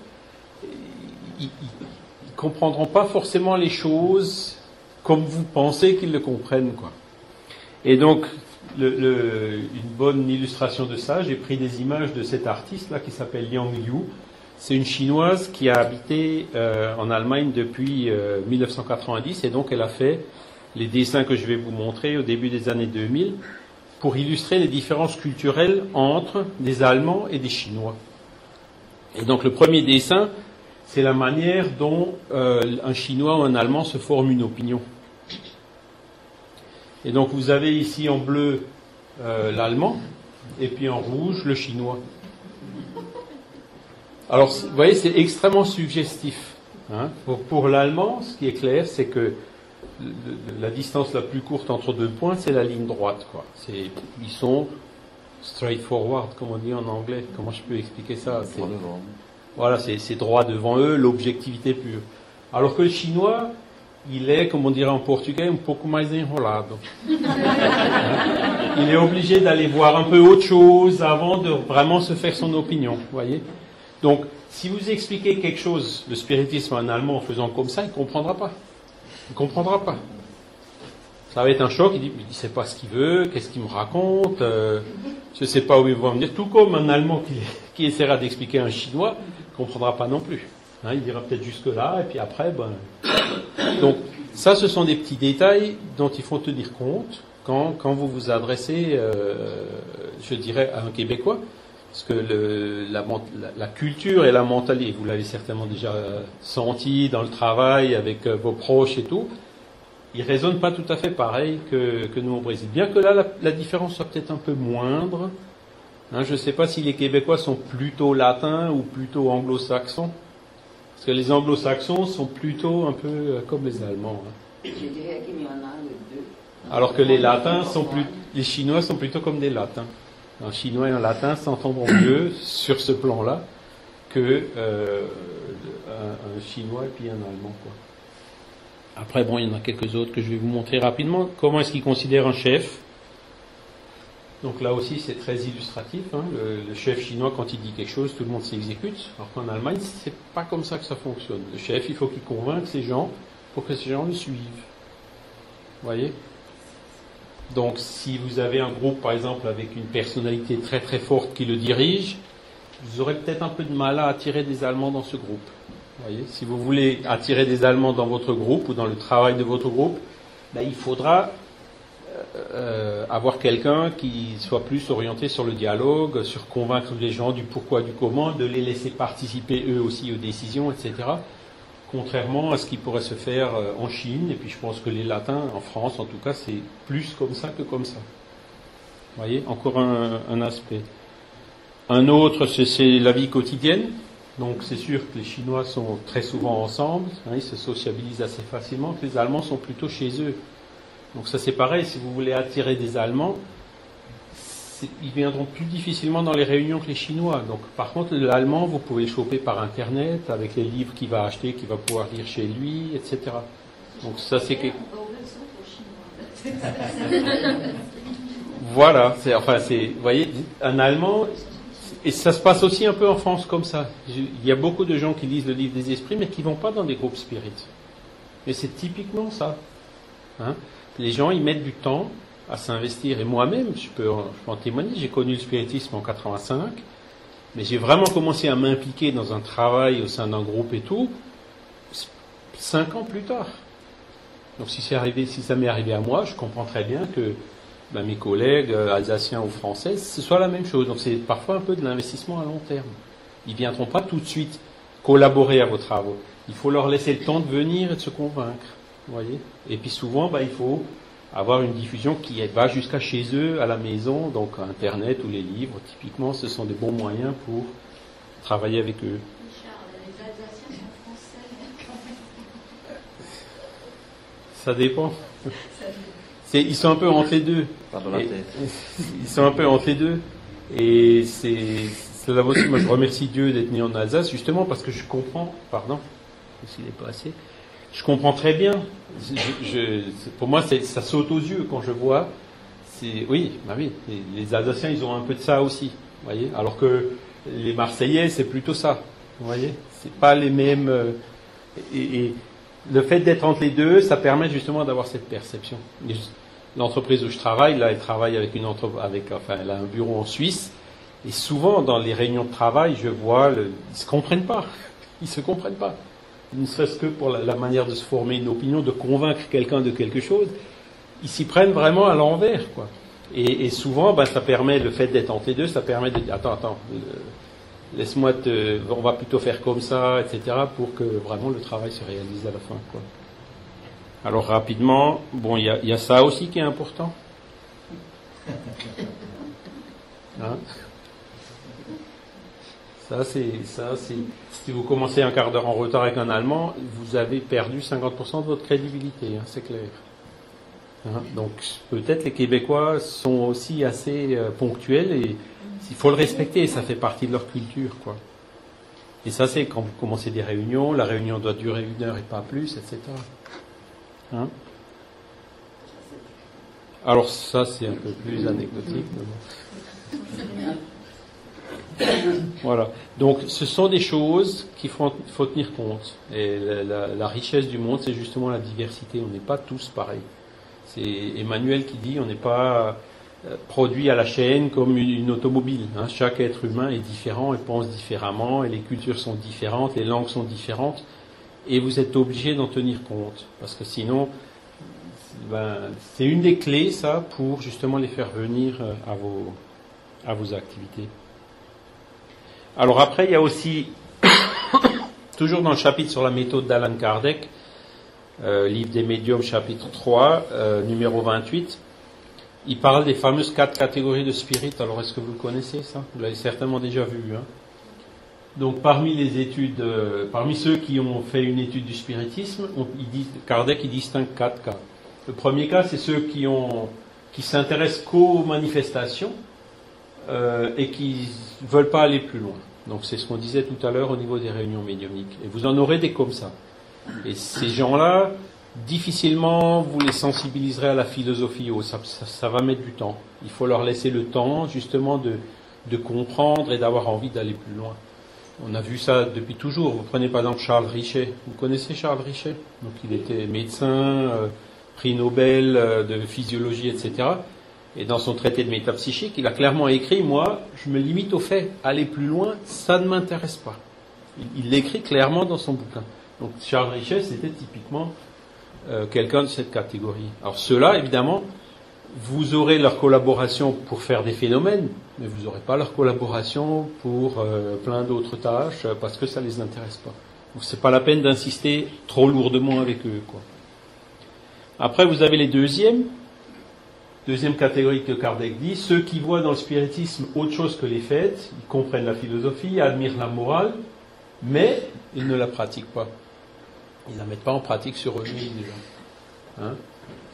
ils, ils comprendront pas forcément les choses comme vous pensez qu'ils le comprennent, quoi. Et donc, une bonne illustration de ça, j'ai pris des images de cet artiste là qui s'appelle Yang Liu. C'est une chinoise qui a habité euh, en Allemagne depuis euh, 1990 et donc elle a fait les dessins que je vais vous montrer au début des années 2000 pour illustrer les différences culturelles entre des Allemands et des Chinois. Et donc le premier dessin, c'est la manière dont euh, un Chinois ou un Allemand se forme une opinion. Et donc vous avez ici en bleu euh, l'Allemand et puis en rouge le Chinois. Alors vous voyez, c'est extrêmement suggestif. Hein. Pour, pour l'Allemand, ce qui est clair, c'est que la distance la plus courte entre deux points, c'est la ligne droite. Quoi. Ils sont straightforward, comme on dit en anglais. Comment je peux expliquer ça? Voilà, c'est droit devant eux, l'objectivité pure. Alors que le chinois, il est, comme on dirait en portugais, un pouco mais enrolado. il est obligé d'aller voir un peu autre chose avant de vraiment se faire son opinion, voyez Donc, si vous expliquez quelque chose, le spiritisme en allemand, en faisant comme ça, il ne comprendra pas. Il ne comprendra pas. Ça va être un choc, il dit, il ne sait pas ce qu'il veut, qu'est-ce qu'il me raconte, euh, je ne sais pas où il va en venir. Tout comme un Allemand qui, qui essaiera d'expliquer à un Chinois, ne comprendra pas non plus. Hein, il dira peut-être jusque-là, et puis après, ben... Donc, ça, ce sont des petits détails dont il faut tenir compte quand, quand vous vous adressez, euh, je dirais, à un Québécois. Parce que le, la, la, culture et la mentalité, vous l'avez certainement déjà senti dans le travail avec euh, vos proches et tout, ils résonnent pas tout à fait pareil que, que nous au Brésil. Bien que là, la, la différence soit peut-être un peu moindre. Hein, je ne sais pas si les Québécois sont plutôt latins ou plutôt anglo-saxons. Parce que les anglo-saxons sont plutôt un peu euh, comme les Allemands. Hein. Je dirais qu'il y en a les deux. Alors que les latins sont plus, les Chinois sont plutôt comme des latins un chinois et un latin s'entendront mieux sur ce plan-là que euh, un, chinois et puis un allemand. Quoi. Après, bon, il y en a quelques autres que je vais vous montrer rapidement. Comment est-ce qu'ils considèrent un chef? Donc là aussi, c'est très illustratif. Hein. Le, le, chef chinois, quand il dit quelque chose, tout le monde s'exécute. Alors qu'en Allemagne, c'est pas comme ça que ça fonctionne. Le chef, il faut qu'il convainque ses gens pour que ces gens le suivent. Vous voyez? Donc si vous avez un groupe, par exemple, avec une personnalité très très forte qui le dirige, vous aurez peut-être un peu de mal à attirer des Allemands dans ce groupe. Voyez si vous voulez attirer des Allemands dans votre groupe ou dans le travail de votre groupe, ben, il faudra euh, avoir quelqu'un qui soit plus orienté sur le dialogue, sur convaincre les gens du pourquoi, du comment, de les laisser participer eux aussi aux décisions, etc contrairement à ce qui pourrait se faire euh, en Chine, et puis je pense que les latins, en France en tout cas, c'est plus comme ça que comme ça. Vous voyez, encore un, aspect. Un autre, c'est la vie quotidienne. Donc c'est sûr que les Chinois sont très souvent ensemble, hein, ils se sociabilisent assez facilement, que les Allemands sont plutôt chez eux. Donc ça c'est pareil, si vous voulez attirer des Allemands, ils viendront plus difficilement dans les réunions que les Chinois. Donc, par contre, l'allemand, vous pouvez le choper par Internet, avec les livres qu'il va acheter, qu'il va pouvoir lire chez lui, etc. Donc, ça, c'est que... voilà, c'est, enfin, c'est, vous voyez, un allemand, et ça se passe aussi un peu en France comme ça. Il y a beaucoup de gens qui lisent le livre des esprits, mais qui vont pas dans des groupes spirites. Mais c'est typiquement ça. Hein les gens, ils mettent du temps à s'investir. Et moi-même, je peux, je peux en témoigner, j'ai connu le spiritisme en 85, mais j'ai vraiment commencé à m'impliquer dans un travail au sein d'un groupe et tout, cinq ans plus tard. Donc si arrivé, si ça m'est arrivé à moi, je comprends très bien que ben, mes collègues euh, alsaciens ou français, ce soit la même chose. Donc c'est parfois un peu de l'investissement à long terme. Ils ne viendront pas tout de suite collaborer à vos travaux. Il faut leur laisser le temps de venir et de se convaincre. voyez et puis souvent, ben, il faut avoir une diffusion qui va jusqu'à chez eux, à la maison, donc Internet ou les livres, typiquement, ce sont des bons moyens pour travailler avec eux. Ça dépend. ils sont un peu entre les deux. ils sont un peu entre les deux. Et c'est là aussi, moi je remercie Dieu d'être né en Alsace, justement parce que je comprends, pardon, s'il n'est pas assez, je comprends très bien. pour moi, ça saute aux yeux quand je vois. Oui, bah les, Alsaciens, ils ont un peu de ça aussi. Alors que les Marseillais, c'est plutôt ça, voyez. C'est pas les mêmes. Euh, et, le fait d'être entre les deux, ça permet justement d'avoir cette perception. L'entreprise où je travaille, là, elle travaille avec une entreprise, avec, enfin, elle a un bureau en Suisse. Et souvent, dans les réunions de travail, je vois, le, ils se comprennent pas. Ils se comprennent pas ne serait-ce que pour la, manière de se former une opinion, de convaincre quelqu'un de quelque chose, ils s'y prennent vraiment à l'envers, quoi. Et, souvent, ben, ça permet, le fait d'être entre les deux, ça permet de dire, attends, attends, euh, laisse-moi te, on va plutôt faire comme ça, etc., pour que vraiment le travail se réalise à la fin, quoi. Alors rapidement, bon, il y a, ça aussi qui est important. Hein? Ça, c'est, ça, c'est, si vous commencez un quart d'heure en retard avec un Allemand, vous avez perdu 50% de votre crédibilité, hein, c'est clair. Hein, donc peut-être les Québécois sont aussi assez euh, ponctuels et il faut le respecter, ça fait partie de leur culture, quoi. Et ça, c'est quand vous commencez des réunions, la réunion doit durer une heure et pas plus, etc. Hein Alors ça, c'est un peu plus anecdotique. Voilà. Donc, ce sont des choses qu'il faut, faut, tenir compte. Et la, richesse du monde, c'est justement la diversité. On n'est pas tous pareils. C'est Emmanuel qui dit on n'est pas euh, produit à la chaîne comme une, automobile. Hein. Chaque être humain est différent et pense différemment, et les cultures sont différentes, les langues sont différentes, et vous êtes obligé d'en tenir compte. Parce que sinon, ben, c'est une des clés, ça, pour justement les faire venir euh, à vos, à vos activités. Alors après, il y a aussi, toujours dans le chapitre sur la méthode d'Alan Kardec, euh, livre des médiums, chapitre 3, euh, numéro 28, il parle des fameuses quatre catégories de spirit. Alors est-ce que vous le connaissez ça? Vous l'avez certainement déjà vu. Hein Donc parmi les études, euh, parmi ceux qui ont fait une étude du spiritisme, Kardec distingue quatre cas. Le premier cas, c'est ceux qui ont qui s'intéressent qu'aux manifestations, et qui veulent pas aller plus loin. Donc c'est ce qu'on disait tout à l'heure au niveau des réunions médiumniques. Et vous en aurez des comme ça. Et ces gens-là, difficilement vous les sensibiliserez à la philosophie. Oh, ça, va mettre du temps. Il faut leur laisser le temps justement de, de comprendre et d'avoir envie d'aller plus loin. On a vu ça depuis toujours. Vous prenez par exemple Charles Richet. Vous connaissez Charles Richet? Donc il était médecin, euh, prix Nobel euh, de physiologie, etc. Et dans son traité de métapsychique, il a clairement écrit, moi, je me limite au fait, aller plus loin, ça ne m'intéresse pas. Il l'écrit clairement dans son bouquin. Donc Charles Richet, c'était typiquement euh, quelqu'un de cette catégorie. Alors ceux-là, évidemment, vous aurez leur collaboration pour faire des phénomènes, mais vous n'aurez pas leur collaboration pour euh, plein d'autres tâches, euh, parce que ça ne les intéresse pas. Donc c'est pas la peine d'insister trop lourdement avec eux. Quoi. Après, vous avez les deuxièmes, Deuxième catégorie que Kardec dit, ceux qui voient dans le spiritisme autre chose que les fêtes, ils comprennent la philosophie, admirent la morale, mais ils ne la pratiquent pas. Ils ne la mettent pas en pratique sur eux déjà. Hein?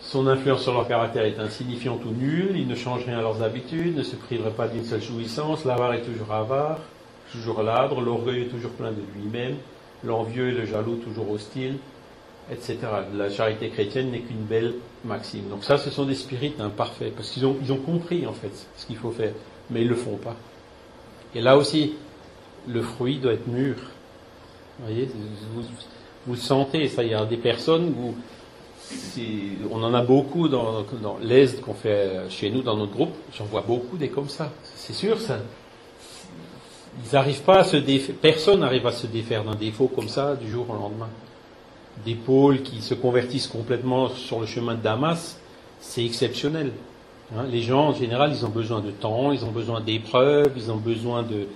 Son influence sur leur caractère est insignifiante ou nulle, ils ne changent rien à leurs habitudes, ne se priveraient pas d'une seule jouissance, l'avare est toujours avare, toujours ladre, l'orgueil est toujours plein de lui-même, l'envieux et le jaloux toujours hostile, etc. La charité chrétienne n'est qu'une belle maxime. Donc ça, ce sont des spirites imparfaits, parce qu'ils ont, ils ont compris en fait ce qu'il faut faire, mais ils ne le font pas. Et là aussi, le fruit doit être mûr. Vous voyez, vous, sentez ça. Il y a des personnes où on en a beaucoup dans, dans l'Est qu'on fait chez nous, dans notre groupe. J'en vois beaucoup des comme ça. C'est sûr, ça. Ils pas à se. Personne n'arrive à se défaire d'un défaut comme ça du jour au lendemain des pôles qui se convertissent complètement sur le chemin de Damas, c'est exceptionnel. Hein, les gens, en général, ils ont besoin de temps, ils ont besoin d'épreuves, ils ont besoin de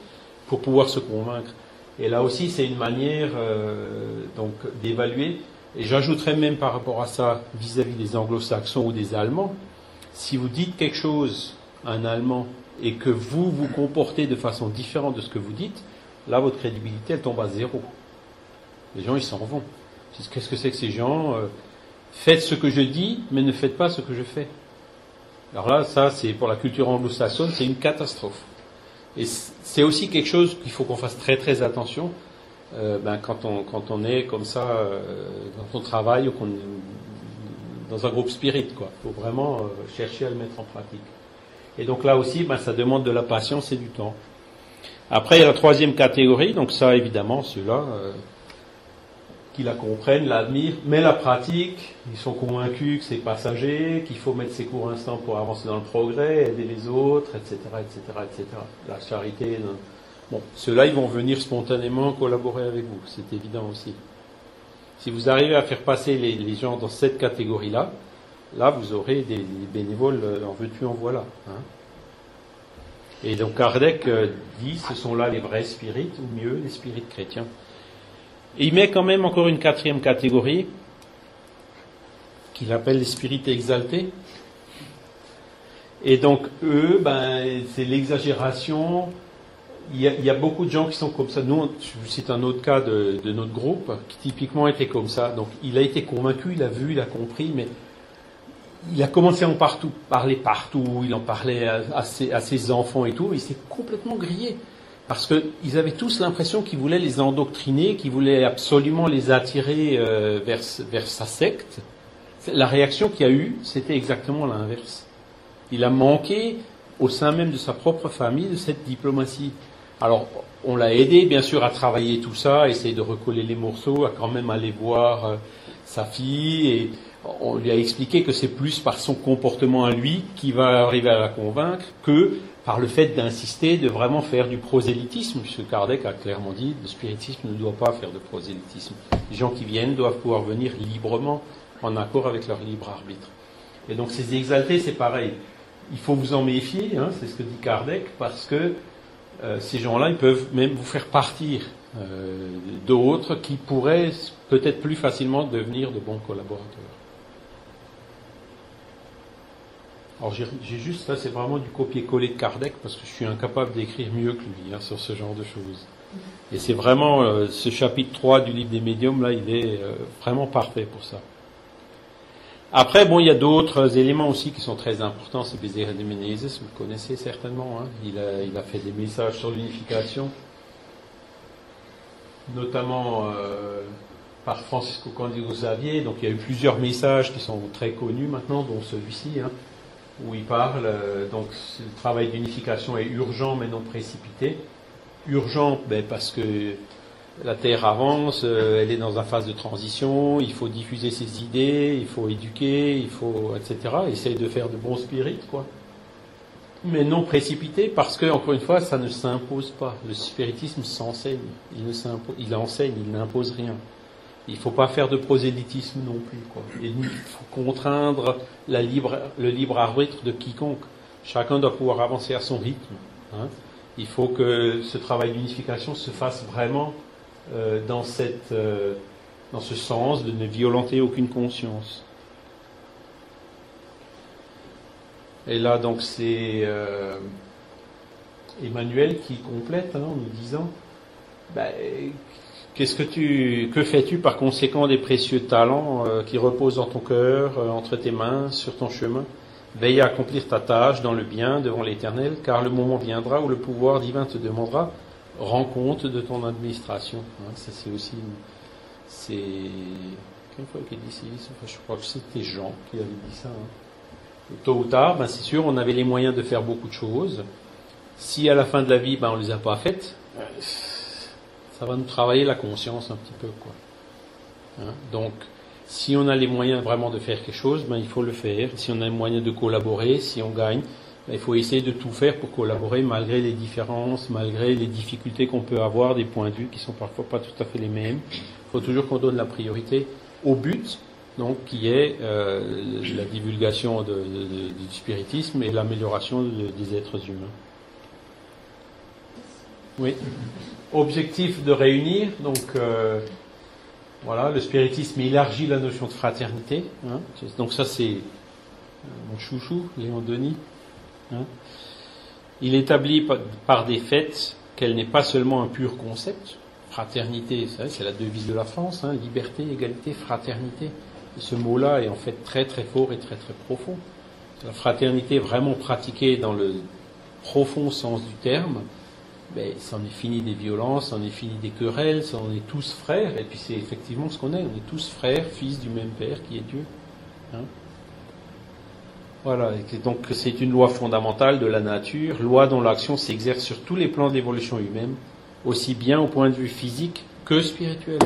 pour pouvoir se convaincre. Et là aussi, c'est une manière euh, donc d'évaluer. Et j'ajouterais même par rapport à ça, vis-à-vis des anglo-saxons ou des allemands, si vous dites quelque chose à un allemand et que vous vous comportez de façon différente de ce que vous dites, là, votre crédibilité, elle tombe à zéro. Les gens, ils s'en vont. Qu'est-ce que c'est que ces gens euh, Faites ce que je dis, mais ne faites pas ce que je fais. Alors là, ça, c'est pour la culture anglo-saxonne, c'est une catastrophe. Et c'est aussi quelque chose qu'il faut qu'on fasse très très attention euh, ben, quand, on, quand on est comme ça, euh, dans on travaille ou qu'on dans un groupe spirit. Il faut vraiment chercher à le mettre en pratique. Et donc là aussi, ben, ça demande de la patience et du temps. Après, il y a la troisième catégorie, donc ça, évidemment, ceux-là, qui la comprennent, l'admirent, mais la pratique, ils sont convaincus que c'est passager, qu'il faut mettre ses cours instants pour avancer dans le progrès, aider les autres, etc., etc., etc. La charité. Bon, ceux-là, ils vont venir spontanément collaborer avec vous, c'est évident aussi. Si vous arrivez à faire passer les, gens dans cette catégorie-là, là, vous aurez des, bénévoles euh, en veux-tu, en voilà. Hein. Et donc Kardec euh, dit, ce sont là les vrais spirites, ou mieux, les spirites chrétiens. Et il met quand même encore une quatrième catégorie, qu'il appelle les spirites exaltés. Et donc eux, ben, c'est l'exagération. Il y, a, beaucoup de gens qui sont comme ça. Nous, cite un autre cas de, notre groupe qui typiquement était comme ça. Donc il a été convaincu, il a vu, il a compris, mais il a commencé à en partout, parler partout, il en parlait à, ses, à ses, enfants et tout, il s'est complètement grillé. Parce qu'ils avaient tous l'impression qu'il voulait les endoctriner, qu'il voulait absolument les attirer euh, vers, vers sa secte. La réaction qu'il a eu, c'était exactement l'inverse. Il a manqué au sein même de sa propre famille de cette diplomatie. Alors, on l'a aidé, bien sûr, à travailler tout ça, à essayer de recoller les morceaux, à quand même aller voir euh, sa fille, et on lui a expliqué que c'est plus par son comportement à lui qui va arriver à la convaincre que par le fait d'insister, de vraiment faire du prosélytisme, puisque Kardec a clairement dit le spiritisme ne doit pas faire de prosélytisme. Les gens qui viennent doivent pouvoir venir librement, en accord avec leur libre arbitre. Et donc ces exaltés, c'est pareil. Il faut vous en méfier, hein, c'est ce que dit Kardec, parce que euh, ces gens-là, ils peuvent même vous faire partir euh, d'autres qui pourraient peut-être plus facilement devenir de bons collaborateurs. Alors j'ai juste, là c'est vraiment du copier-coller de Kardec parce que je suis incapable d'écrire mieux que lui hein, sur ce genre de choses. Et c'est vraiment euh, ce chapitre 3 du livre des médiums, là, il est euh, vraiment parfait pour ça. Après, bon, il y a d'autres éléments aussi qui sont très importants. C'est Bézéra de Menezes, vous le connaissez certainement. Hein. Il, a, a, fait des messages sur l'unification, notamment euh, par Francisco Candido Xavier. Donc il y a eu plusieurs messages qui sont très connus maintenant, dont celui-ci. Hein où il parle, euh, donc le travail d'unification est urgent mais non précipité. Urgent ben, parce que la Terre avance, euh, elle est dans une phase de transition, il faut diffuser ses idées, il faut éduquer, il faut, etc. Essayer de faire de bons spirites, quoi. Mais non précipité parce que, encore une fois, ça ne s'impose pas. Le spiritisme s'enseigne, il, ne il enseigne, il n'impose rien. Il ne faut pas faire de prosélytisme non plus. Il faut contraindre la libre, le libre arbitre de quiconque. Chacun doit pouvoir avancer à son rythme. Hein. Il faut que ce travail d'unification se fasse vraiment euh, dans, cette, euh, dans ce sens de ne violenter aucune conscience. Et là, donc, c'est euh, Emmanuel qui complète hein, en nous disant ben, Qu'est-ce que tu, que fais-tu par conséquent des précieux talents euh, qui reposent dans ton cœur, euh, entre tes mains, sur ton chemin? Veille à accomplir ta tâche dans le bien devant l'Éternel, car le moment viendra où le pouvoir divin te demandera rends compte de ton administration. Ça c'est aussi, c'est quelle fois qu'il dit ici, je crois que c'était Jean qui avait dit ça. Hein. Tôt ou tard, ben c'est sûr, on avait les moyens de faire beaucoup de choses. Si à la fin de la vie, ben on les a pas faites ça va nous travailler la conscience un petit peu. Quoi. Hein? Donc, si on a les moyens vraiment de faire quelque chose, ben, il faut le faire. Si on a les moyens de collaborer, si on gagne, ben, il faut essayer de tout faire pour collaborer malgré les différences, malgré les difficultés qu'on peut avoir, des points de vue qui sont parfois pas tout à fait les mêmes. Il faut toujours qu'on donne la priorité au but donc qui est euh, la divulgation du spiritisme et l'amélioration des êtres humains. Oui. Objectif de réunir, donc euh, voilà, le spiritisme élargit la notion de fraternité. Hein. donc ça c'est mon chouchou, Léon Denis. Hein. Il établit par des faits qu'elle n'est pas seulement un pur concept. Fraternité, c'est la devise de la France, hein, liberté, égalité, fraternité. Et ce mot-là est en fait très très fort et très très profond. La fraternité vraiment pratiquée dans le profond sens du terme, ben, c'en est fini des violences, c'en est fini des querelles, on est tous frères, et puis c'est effectivement ce qu'on est, on est tous frères, fils du même Père qui est Dieu. Hein voilà, et donc c'est une loi fondamentale de la nature, loi dont l'action s'exerce sur tous les plans d'évolution humaine, aussi bien au point de vue physique que spirituel,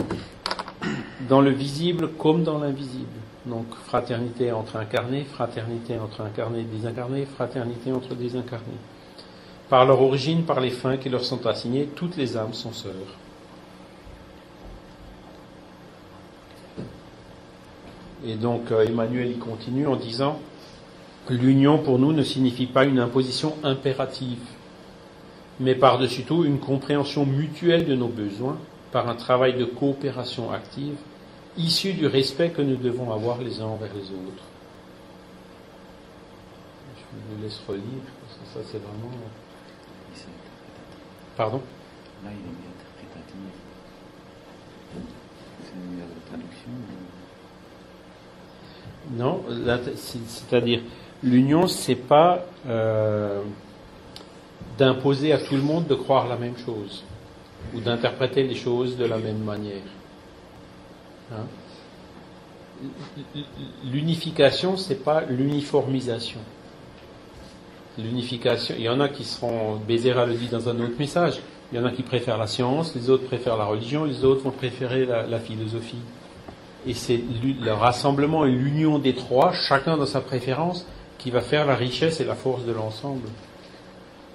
dans le visible comme dans l'invisible. Donc fraternité entre incarnés, fraternité entre incarnés et désincarnés, fraternité entre désincarnés. Par leur origine, par les fins qui leur sont assignées, toutes les âmes sont sœurs. Et donc euh, Emmanuel y continue en disant L'union pour nous ne signifie pas une imposition impérative, mais par-dessus tout une compréhension mutuelle de nos besoins par un travail de coopération active issu du respect que nous devons avoir les uns envers les autres. Je vous laisse relire, parce que ça c'est vraiment... Pardon Là, il est interprétatif. C'est une traduction Non, c'est-à-dire l'union, c'est pas euh, d'imposer à tout le monde de croire la même chose ou d'interpréter les choses de la même manière. Hein? L'unification, c'est pas l'uniformisation. L'unification, il y en a qui seront, Bézéra le dit dans un autre message, il y en a qui préfèrent la science, les autres préfèrent la religion, les autres vont préférer la, philosophie. Et c'est le rassemblement et l'union des trois, chacun dans sa préférence, qui va faire la richesse et la force de l'ensemble.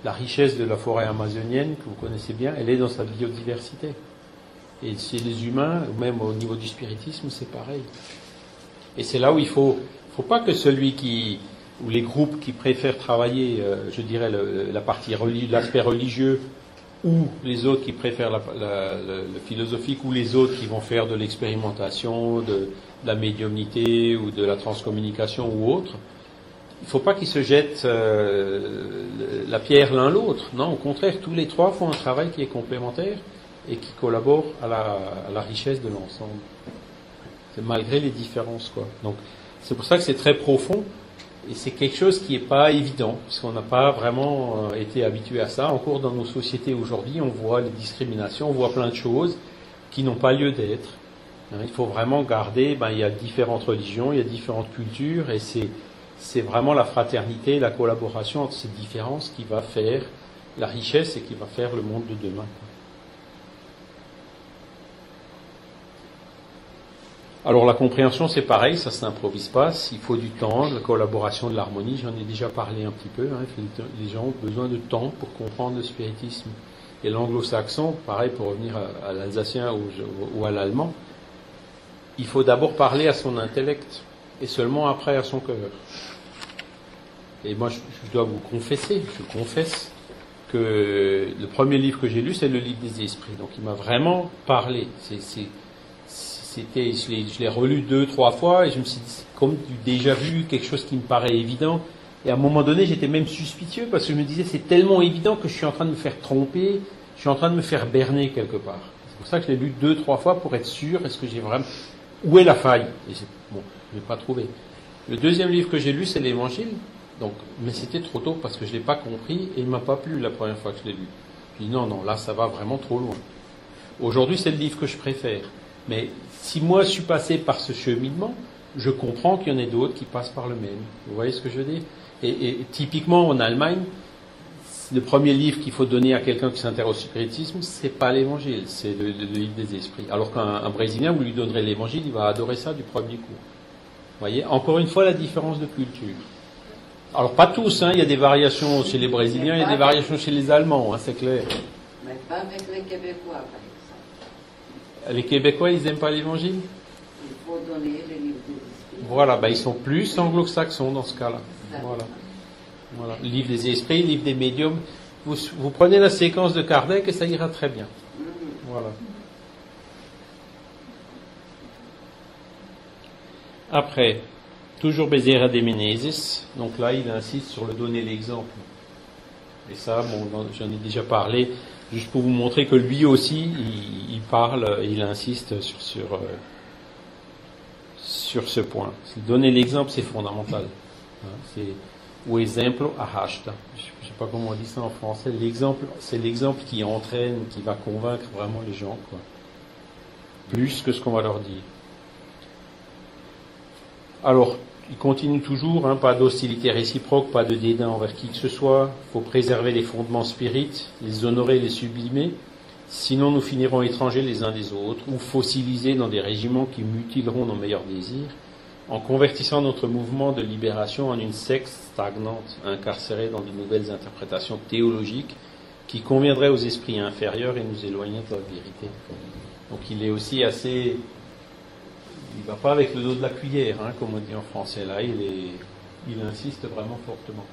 La richesse de la forêt amazonienne, que vous connaissez bien, elle est dans sa biodiversité. Et chez les humains, même au niveau du spiritisme, c'est pareil. Et c'est là où il faut, faut pas que celui qui, ou les groupes qui préfèrent travailler, euh, je dirais, la partie l'aspect religieux, ou les autres qui préfèrent le, philosophique, ou les autres qui vont faire de l'expérimentation, de, la médiumnité, ou de la transcommunication, ou autre, il ne faut pas qu'ils se jettent euh, la pierre l'un l'autre. Non, au contraire, tous les trois font un travail qui est complémentaire et qui collabore à la, richesse de l'ensemble. C'est malgré les différences. Donc, c'est pour ça que c'est très profond et c'est quelque chose qui n'est pas évident, puisqu'on n'a pas vraiment euh, été habitué à ça. Encore dans nos sociétés aujourd'hui, on voit les discriminations, on voit plein de choses qui n'ont pas lieu d'être. Hein, il faut vraiment garder, ben, il y a différentes religions, il y a différentes cultures, et c'est c'est vraiment la fraternité, la collaboration entre ces différences qui va faire la richesse et qui va faire le monde de demain. Alors la compréhension c'est pareil, ça s'improvise pas, il faut du temps, la collaboration, de l'harmonie, j'en ai déjà parlé un petit peu, hein, les gens ont besoin de temps pour comprendre le spiritisme. Et l'anglo-saxon, pareil pour revenir à, l'alsacien ou, à l'allemand, il faut d'abord parler à son intellect et seulement après à son cœur. Et moi, je, je, dois vous confesser, je confesse que le premier livre que j'ai lu, c'est le livre des esprits. Donc, il m'a vraiment parlé. C'était, je l'ai relu deux, trois fois, et je me suis dit, comme déjà vu, quelque chose qui me paraît évident. Et à un moment donné, j'étais même suspicieux parce que je me disais, c'est tellement évident que je suis en train de me faire tromper, je suis en train de me faire berner quelque part. C'est pour ça que je l'ai lu deux, trois fois pour être sûr, est-ce que j'ai vraiment, où est la faille? Et bon, je n'ai pas trouvé. Le deuxième livre que j'ai lu, c'est l'Évangile. Donc, mais c'était trop tôt parce que je ne l'ai pas compris et il m'a pas plu la première fois que je l'ai lu. Je dis non, non, là ça va vraiment trop loin. Aujourd'hui, c'est le livre que je préfère. Mais si moi je suis passé par ce cheminement, je comprends qu'il y en ait d'autres qui passent par le même. Vous voyez ce que je veux dire? Et, et, typiquement en Allemagne, le premier livre qu'il faut donner à quelqu'un qui s'intéresse au spiritisme, c'est pas l'évangile, c'est le, le, livre des esprits. Alors qu'un Brésilien, vous lui donnerez l'évangile, il va adorer ça du premier coup. Vous voyez? Encore une fois, la différence de culture. Alors pas tous, hein, il y a des variations chez les Brésiliens, il y a des variations chez les Allemands, hein, c'est clair. Mais pas avec les Québécois, par exemple. Les Québécois, ils n'aiment pas l'évangile? Faut donner le livre des esprits. Voilà, ben, ils sont plus anglo-saxons dans ce cas-là. Voilà. voilà. Livre des esprits, livre des médiums. Vous, vous prenez la séquence de Kardec et ça ira très bien. Mhm. Voilà. Après, toujours Bézéra de Menezes. Donc là, il insiste sur le donner l'exemple. Et ça, bon, j'en ai déjà parlé, juste pour vous montrer que lui aussi, il, il parle, il insiste sur, sur, euh, sur ce point. Donner l'exemple, c'est fondamental. Hein, c'est ou exemplo arrasta. Je ne sais pas comment on dit ça en français. L'exemple, c'est l'exemple qui entraîne, qui va convaincre vraiment les gens, quoi. Plus que ce qu'on va leur dire. Alors, il continue toujours, hein, pas d'hostilité réciproque, pas de dédain envers qui que ce soit. Il faut préserver les fondements spirites, les honorer, les sublimer. Sinon, nous finirons étrangers les uns des autres, ou fossilisés dans des régiments qui mutileront nos meilleurs désirs, en convertissant notre mouvement de libération en une secte stagnante, incarcérée dans de nouvelles interprétations théologiques qui conviendraient aux esprits inférieurs et nous éloigneraient de la vérité. Donc il est aussi assez... Il va pas avec le dos de la cuillère, hein, comme on dit en français. Là, il, est... il insiste vraiment fortement.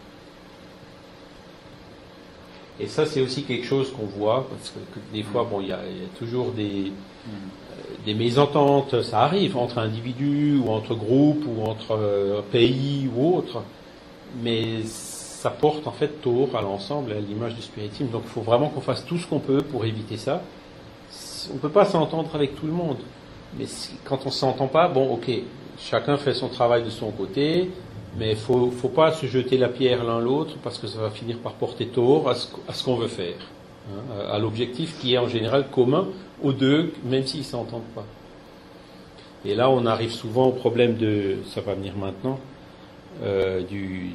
Et ça, c'est aussi quelque chose qu'on voit, parce que, que des fois, bon, il y a, il y a toujours des, euh, des mésententes, ça arrive entre individus ou entre groupes ou entre euh, pays ou autres, mais ça porte en fait tort à l'ensemble, à l'image du spiritisme. Donc il faut vraiment qu'on fasse tout ce qu'on peut pour éviter ça. On ne peut pas s'entendre avec tout le monde, mais quand on s'entend pas, bon, ok, chacun fait son travail de son côté, mais il faut, faut pas se jeter la pierre l'un l'autre parce que ça va finir par porter tort à ce, ce qu'on veut faire, hein, à, l'objectif qui est en général commun aux deux, même s'ils s'entendent pas. Et là, on arrive souvent au problème de, ça va venir maintenant, euh, du,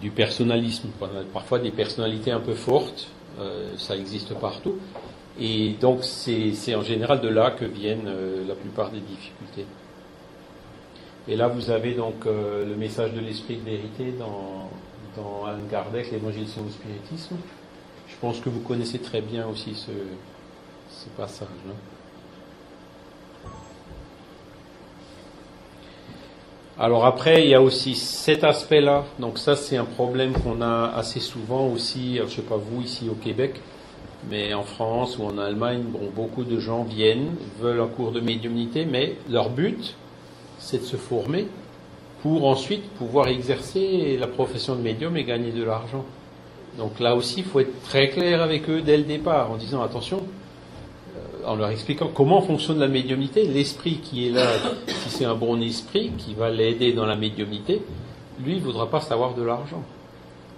du, personnalisme. Parfois des personnalités un peu fortes, euh, ça existe partout, et donc c'est en général de là que viennent euh, la plupart des difficultés. Et là, vous avez donc euh, le message de l'esprit de vérité dans, dans Alan Kardec, l'évangélisation au spiritisme. Je pense que vous connaissez très bien aussi ce, ce passage-là. Alors après, il y a aussi cet aspect-là. Donc ça, c'est un problème qu'on a assez souvent aussi, je sais pas vous ici au Québec, mais en France ou en Allemagne, bon, beaucoup de gens viennent, veulent un cours de médiumnité, mais leur but, c'est de se former pour ensuite pouvoir exercer la profession de médium et gagner de l'argent. Donc là aussi, il faut être très clair avec eux dès le départ en disant attention, euh, en leur expliquant comment fonctionne la médiumnité, l'esprit qui est là, si c'est un bon esprit qui va l'aider dans la médiumnité, lui, ne voudra pas savoir de l'argent.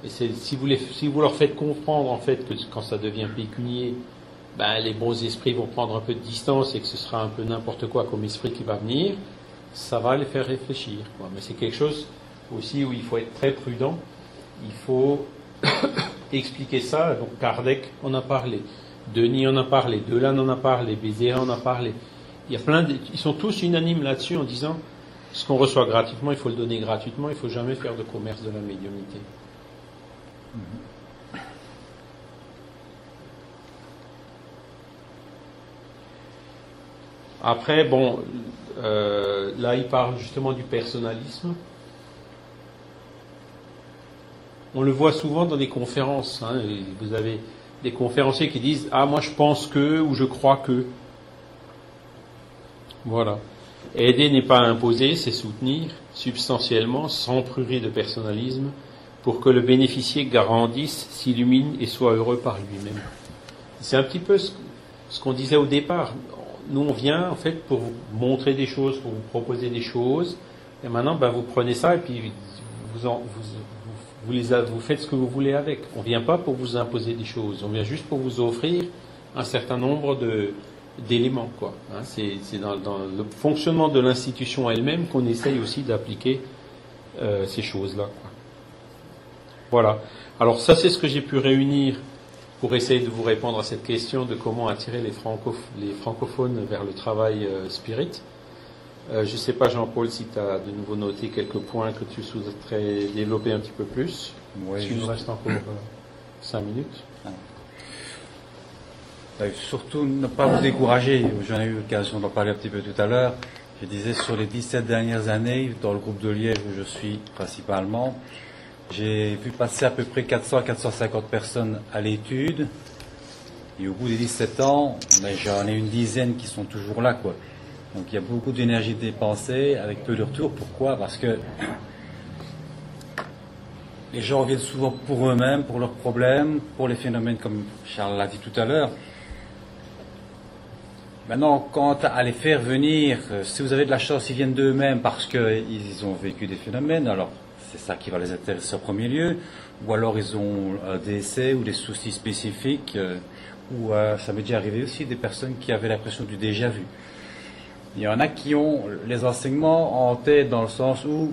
Si vous, leur faites comprendre en fait que quand ça devient pécunier, ben, les bons esprits vont prendre un peu de distance et que ce sera un peu n'importe quoi comme esprit qui va venir, ça va les faire réfléchir. Mais c'est quelque chose aussi où il faut être très prudent. Il faut expliquer ça. Donc Kardec en a parlé, Denis en a parlé, Delanne en a parlé, Bézéra en a parlé. Il y a plein ils sont tous unanimes là-dessus en disant ce qu'on reçoit gratuitement, il faut le donner gratuitement, il faut jamais faire de commerce de la médiumnité. Après, bon, euh, là, il parle justement du personnalisme. On le voit souvent dans des conférences. hein, vous avez des conférenciers qui disent Ah, moi je pense que ou je crois que. Voilà. Aider n'est pas imposer, c'est soutenir substantiellement, sans prurie de personnalisme, pour que le bénéficiaire grandisse, s'illumine et soit heureux par lui-même. C'est un petit peu ce, qu'on disait au départ. Nous, on vient en fait pour vous montrer des choses, pour vous proposer des choses, et maintenant, ben, vous prenez ça et puis vous, en- vous, vous, vous faites ce que vous voulez avec. On vient pas pour vous imposer des choses, on vient juste pour vous offrir un certain nombre de d'éléments, quoi. Hein, c'est c'est dans, dans le fonctionnement de l'institution elle-même qu'on essaye aussi d'appliquer euh, ces choses-là. Voilà. Alors ça, c'est ce que j'ai pu réunir pour essayer de vous répondre à cette question de comment attirer les, francoph- les francophones vers le travail euh, spirit. Euh, je ne sais pas, Jean-Paul, si tu as de nouveau noté quelques points que tu souhaiterais développer un petit peu plus. Oui, Il nous reste encore euh, cinq minutes. Euh, surtout ne pas vous décourager. J'en ai eu l'occasion d'en parler un petit peu tout à l'heure. Je disais, sur les 17 dernières années, dans le groupe de Liège où je suis principalement, j'ai vu passer à peu près 400 à 450 personnes à l'étude. Et au bout des 17 ans, ben, j'en ai une dizaine qui sont toujours là, quoi. Donc il y a beaucoup d'énergie dépensée avec peu de retour. Pourquoi? Parce que les gens viennent souvent pour eux-mêmes, pour leurs problèmes, pour les phénomènes comme Charles l'a dit tout à l'heure. Maintenant, quant à les faire venir, euh, si vous avez de la chance, ils viennent d'eux-mêmes parce qu'ils ont vécu des phénomènes, alors c'est ça qui va les intéresser en premier lieu, ou alors ils ont un décès ou des soucis spécifiques, euh, ou euh, ça m'est déjà arrivé aussi des personnes qui avaient l'impression du déjà vu. Il y en a qui ont les enseignements en tête dans le sens où,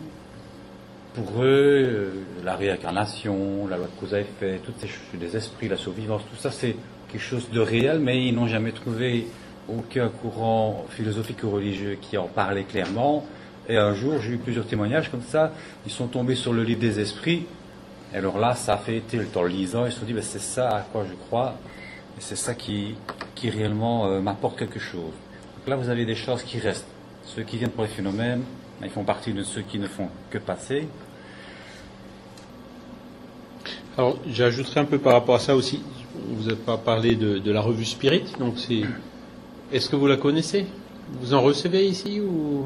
pour eux, la réincarnation, la loi de cause à effet, toutes ces choses, les esprits, la survivance, tout ça, c'est quelque chose de réel, mais ils n'ont jamais trouvé aucun courant philosophique ou religieux qui en parlait clairement. Et un jour, j'ai eu plusieurs témoignages comme ça. Ils sont tombés sur le livre des esprits. Et alors là, ça a fait le temps lisant. Ils se sont dit, ben, c'est ça à quoi je crois. Et c'est ça qui, qui réellement euh, m'apporte quelque chose. Donc là, vous avez des choses qui restent. Ceux qui viennent pour les phénomènes, ben, ils font partie de ceux qui ne font que passer. Alors, j'ajouterai un peu par rapport à ça aussi. Vous n'avez pas parlé de, de la revue Spirit, donc c'est est-ce que vous la connaissez? Vous en recevez ici ou?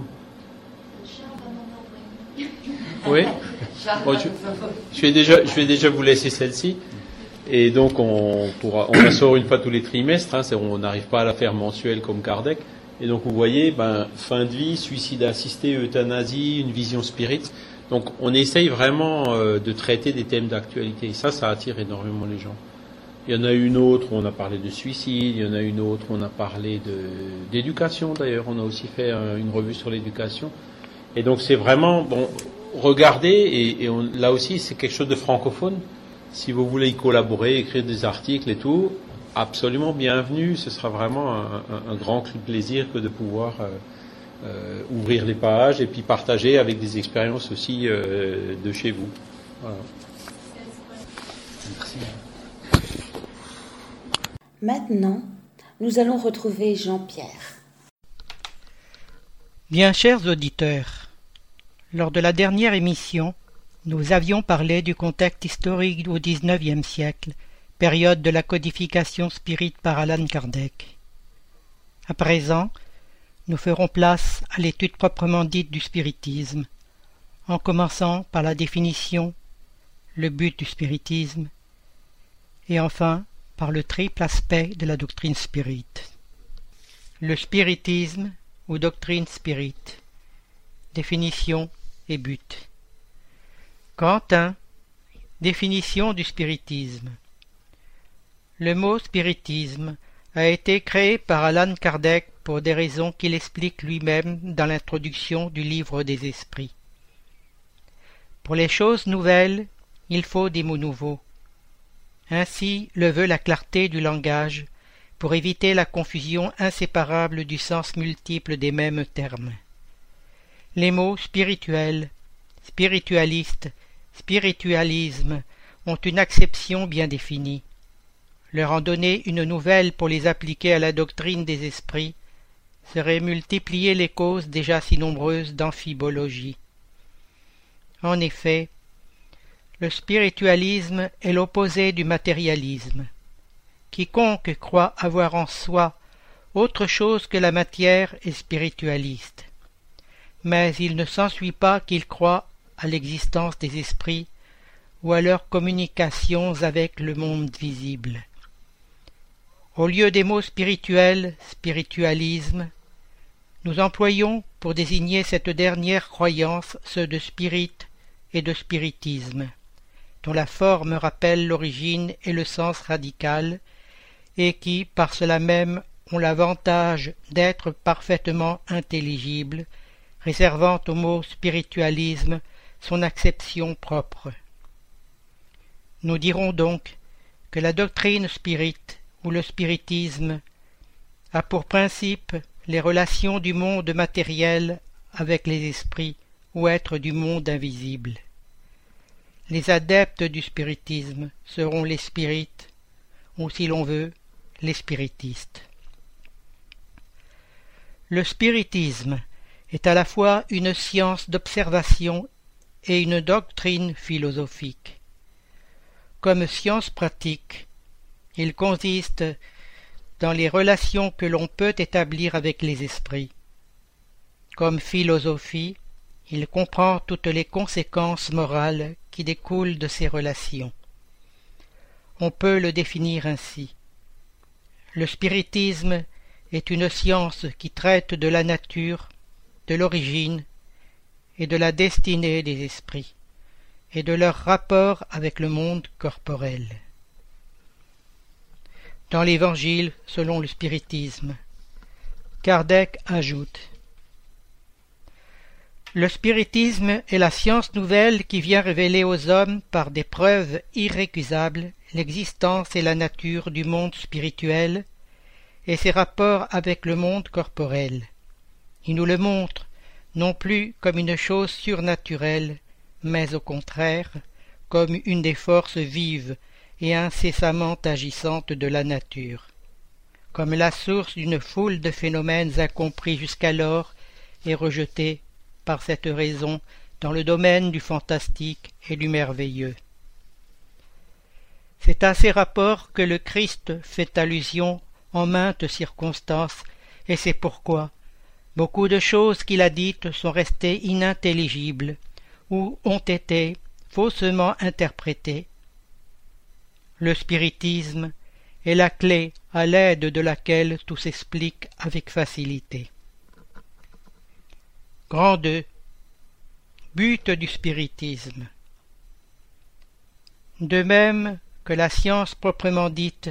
Oui. je, vais déjà, je vais déjà vous laisser celle-ci. Et donc on pourra, on la sort une fois tous les trimestres. Hein, on n'arrive pas à la faire mensuelle comme Kardec. Et donc vous voyez, ben, fin de vie, suicide assisté, euthanasie, une vision spirit. Donc on essaye vraiment euh, de traiter des thèmes d'actualité. Et ça, ça attire énormément les gens. Il y en a une autre où on a parlé de suicide, il y en a une autre où on a parlé d'éducation d'ailleurs, on a aussi fait une revue sur l'éducation. Et donc c'est vraiment, bon, regardez, et, là aussi c'est quelque chose de francophone. Si vous voulez y collaborer, écrire des articles et tout, absolument bienvenue. Ce sera vraiment un, grand plaisir que de pouvoir euh, euh, ouvrir les pages et puis partager avec des expériences aussi euh, de chez vous. Voilà. Merci. Maintenant, nous allons retrouver Jean-Pierre. Bien chers auditeurs, lors de la dernière émission, nous avions parlé du contexte historique au XIXe siècle, période de la codification spirite par Alan Kardec. À présent, nous ferons place à l'étude proprement dite du spiritisme, en commençant par la définition, le but du spiritisme, et enfin par le triple aspect de la doctrine spirit. Le spiritisme ou doctrine spirit. Définition Quentin. Définition du spiritisme. Le mot spiritisme a été créé par Alan Kardec pour des raisons qu'il explique lui-même dans l'introduction du livre des esprits. Pour les choses nouvelles, il faut des mots nouveaux. Ainsi le veut la clarté du langage, pour éviter la confusion inséparable du sens multiple des mêmes termes. Les mots spirituel, spiritualiste, spiritualisme ont une acception bien définie. Leur en donner une nouvelle pour les appliquer à la doctrine des esprits serait multiplier les causes déjà si nombreuses d'amphibologie. En effet, le spiritualisme est l'opposé du matérialisme. Quiconque croit avoir en soi autre chose que la matière est spiritualiste. Mais il ne s'ensuit pas qu'il croit à l'existence des esprits ou à leurs communications avec le monde visible. Au lieu des mots spirituels, spiritualisme, nous employons pour désigner cette dernière croyance ceux de spirit et de spiritisme dont la forme rappelle l'origine et le sens radical, et qui, par cela même, ont l'avantage d'être parfaitement intelligibles, réservant au mot spiritualisme son acception propre. Nous dirons donc que la doctrine spirit ou le spiritisme a pour principe les relations du monde matériel avec les esprits ou êtres du monde invisible. Les adeptes du spiritisme seront les spirites, ou si l'on veut, les spiritistes. Le spiritisme est à la fois une science d'observation et une doctrine philosophique. Comme science pratique, il consiste dans les relations que l'on peut établir avec les esprits. Comme philosophie, il comprend toutes les conséquences morales qui découlent de ces relations. On peut le définir ainsi. Le spiritisme est une science qui traite de la nature, de l'origine et de la destinée des esprits, et de leur rapport avec le monde corporel. Dans l'Évangile selon le spiritisme, Kardec ajoute Le spiritisme est la science nouvelle qui vient révéler aux hommes par des preuves irrécusables l'existence et la nature du monde spirituel et ses rapports avec le monde corporel. Il nous le montre non plus comme une chose surnaturelle, mais au contraire comme une des forces vives et incessamment agissantes de la nature, comme la source d'une foule de phénomènes incompris jusqu'alors et rejetés par cette raison dans le domaine du fantastique et du merveilleux. C'est à ces rapports que le Christ fait allusion en maintes circonstances, et c'est pourquoi beaucoup de choses qu'il a dites sont restées inintelligibles ou ont été faussement interprétées. Le spiritisme est la clé à l'aide de laquelle tout s'explique avec facilité. Grand 2. But du spiritisme. De même que la science proprement dite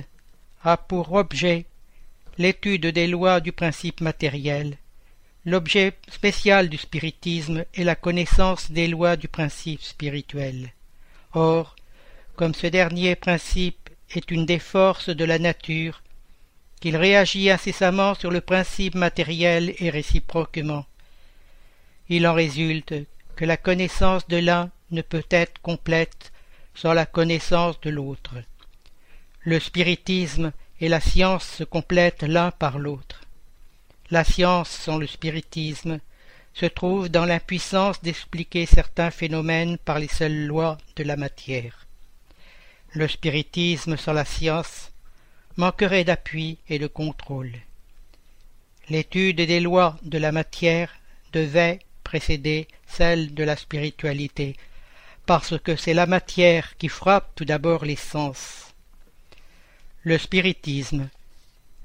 a pour objet l'étude des lois du principe matériel, L'objet spécial du spiritisme est la connaissance des lois du principe spirituel. Or, comme ce dernier principe est une des forces de la nature, qu'il réagit incessamment sur le principe matériel et réciproquement, il en résulte que la connaissance de l'un ne peut être complète sans la connaissance de l'autre. Le spiritisme et la science se complètent l'un par l'autre. La science sans le spiritisme se trouve dans l'impuissance d'expliquer certains phénomènes par les seules lois de la matière. Le spiritisme sans la science manquerait d'appui et de contrôle. L'étude des lois de la matière devait précéder celle de la spiritualité, parce que c'est la matière qui frappe tout d'abord les sens. Le spiritisme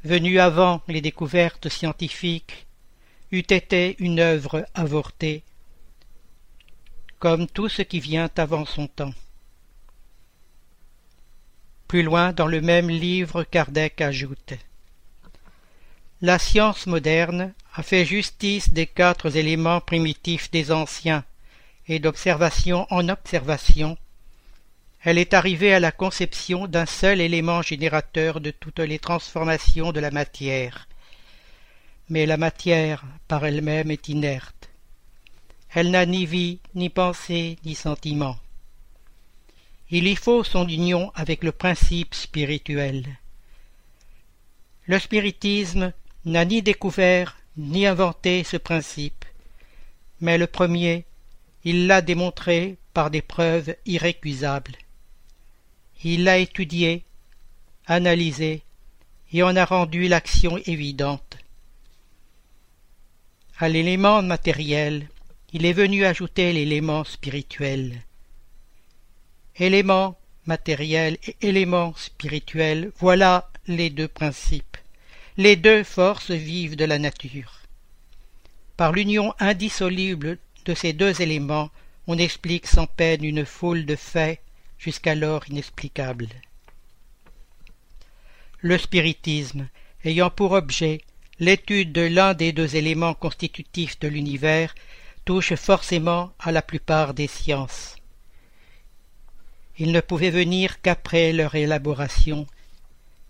venu avant les découvertes scientifiques, eût été une œuvre avortée, comme tout ce qui vient avant son temps. Plus loin dans le même livre, Kardec ajoute La science moderne a fait justice des quatre éléments primitifs des anciens, et d'observation en observation, elle est arrivée à la conception d'un seul élément générateur de toutes les transformations de la matière. Mais la matière par elle-même est inerte. Elle n'a ni vie, ni pensée, ni sentiment. Il y faut son union avec le principe spirituel. Le spiritisme n'a ni découvert ni inventé ce principe, mais le premier, il l'a démontré par des preuves irrécusables. Il l'a étudié, analysé, et en a rendu l'action évidente. À l'élément matériel, il est venu ajouter l'élément spirituel. Élément matériel et élément spirituel, voilà les deux principes, les deux forces vives de la nature. Par l'union indissoluble de ces deux éléments, on explique sans peine une foule de faits jusqu'alors inexplicable. Le spiritisme, ayant pour objet l'étude de l'un des deux éléments constitutifs de l'univers, touche forcément à la plupart des sciences. Il ne pouvait venir qu'après leur élaboration,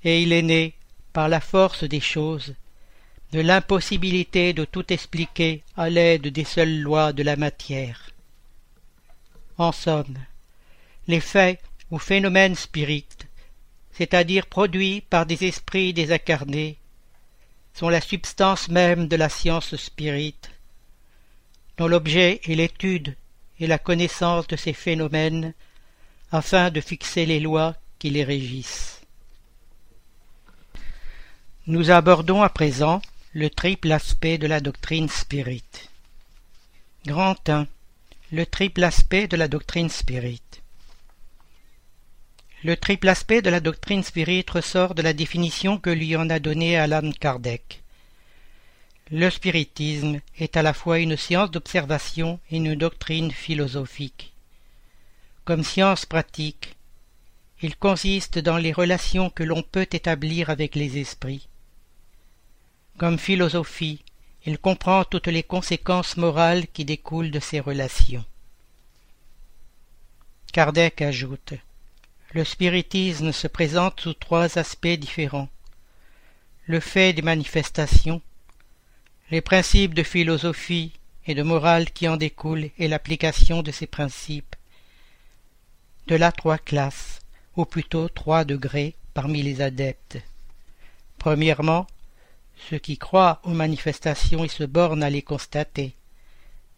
et il est né, par la force des choses, de l'impossibilité de tout expliquer à l'aide des seules lois de la matière. En somme, les faits ou phénomènes spirites, c'est-à-dire produits par des esprits désincarnés, sont la substance même de la science spirite, dont l'objet est l'étude et la connaissance de ces phénomènes afin de fixer les lois qui les régissent. Nous abordons à présent le triple aspect de la doctrine spirit. Grand 1. Le triple aspect de la doctrine spirit. Le triple aspect de la doctrine spirit ressort de la définition que lui en a donnée Alan Kardec. Le spiritisme est à la fois une science d'observation et une doctrine philosophique. Comme science pratique, il consiste dans les relations que l'on peut établir avec les esprits. Comme philosophie, il comprend toutes les conséquences morales qui découlent de ces relations. Kardec ajoute Le spiritisme se présente sous trois aspects différents. Le fait des manifestations, les principes de philosophie et de morale qui en découlent et l'application de ces principes. De là trois classes, ou plutôt trois degrés parmi les adeptes. Premièrement, ceux qui croient aux manifestations et se bornent à les constater.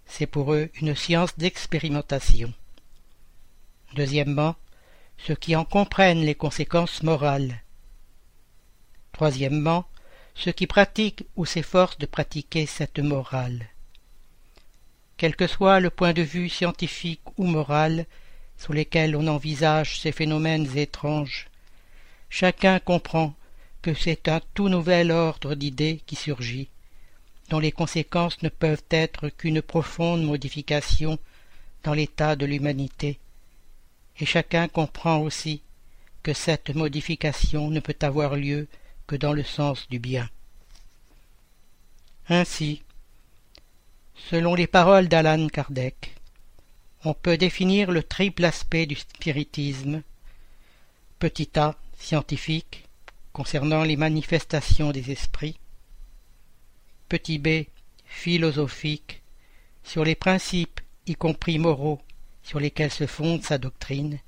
C'est pour eux une science d'expérimentation. Deuxièmement, ceux qui en comprennent les conséquences morales. Troisièmement, ceux qui pratiquent ou s'efforcent de pratiquer cette morale. Quel que soit le point de vue scientifique ou moral sous lesquels on envisage ces phénomènes étranges, chacun comprend que c'est un tout nouvel ordre d'idées qui surgit, dont les conséquences ne peuvent être qu'une profonde modification dans l'état de l'humanité, et chacun comprend aussi que cette modification ne peut avoir lieu que dans le sens du bien. Ainsi, selon les paroles d'Alan Kardec, on peut définir le triple aspect du spiritisme, petit a scientifique, concernant les manifestations des esprits, petit b philosophique, sur les principes, y compris moraux, sur lesquels se fonde sa doctrine,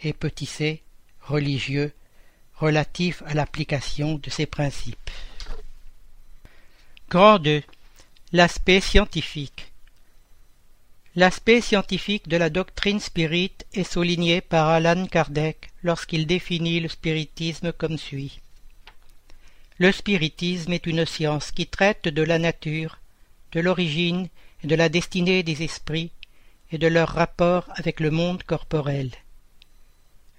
et petit c religieux, relatif à l'application de ces principes. Grand 2. L'aspect scientifique. L'aspect scientifique de la doctrine spirit est souligné par Alan Kardec lorsqu'il définit le spiritisme comme suit. Le spiritisme est une science qui traite de la nature, de l'origine et de la destinée des esprits et de leur rapport avec le monde corporel.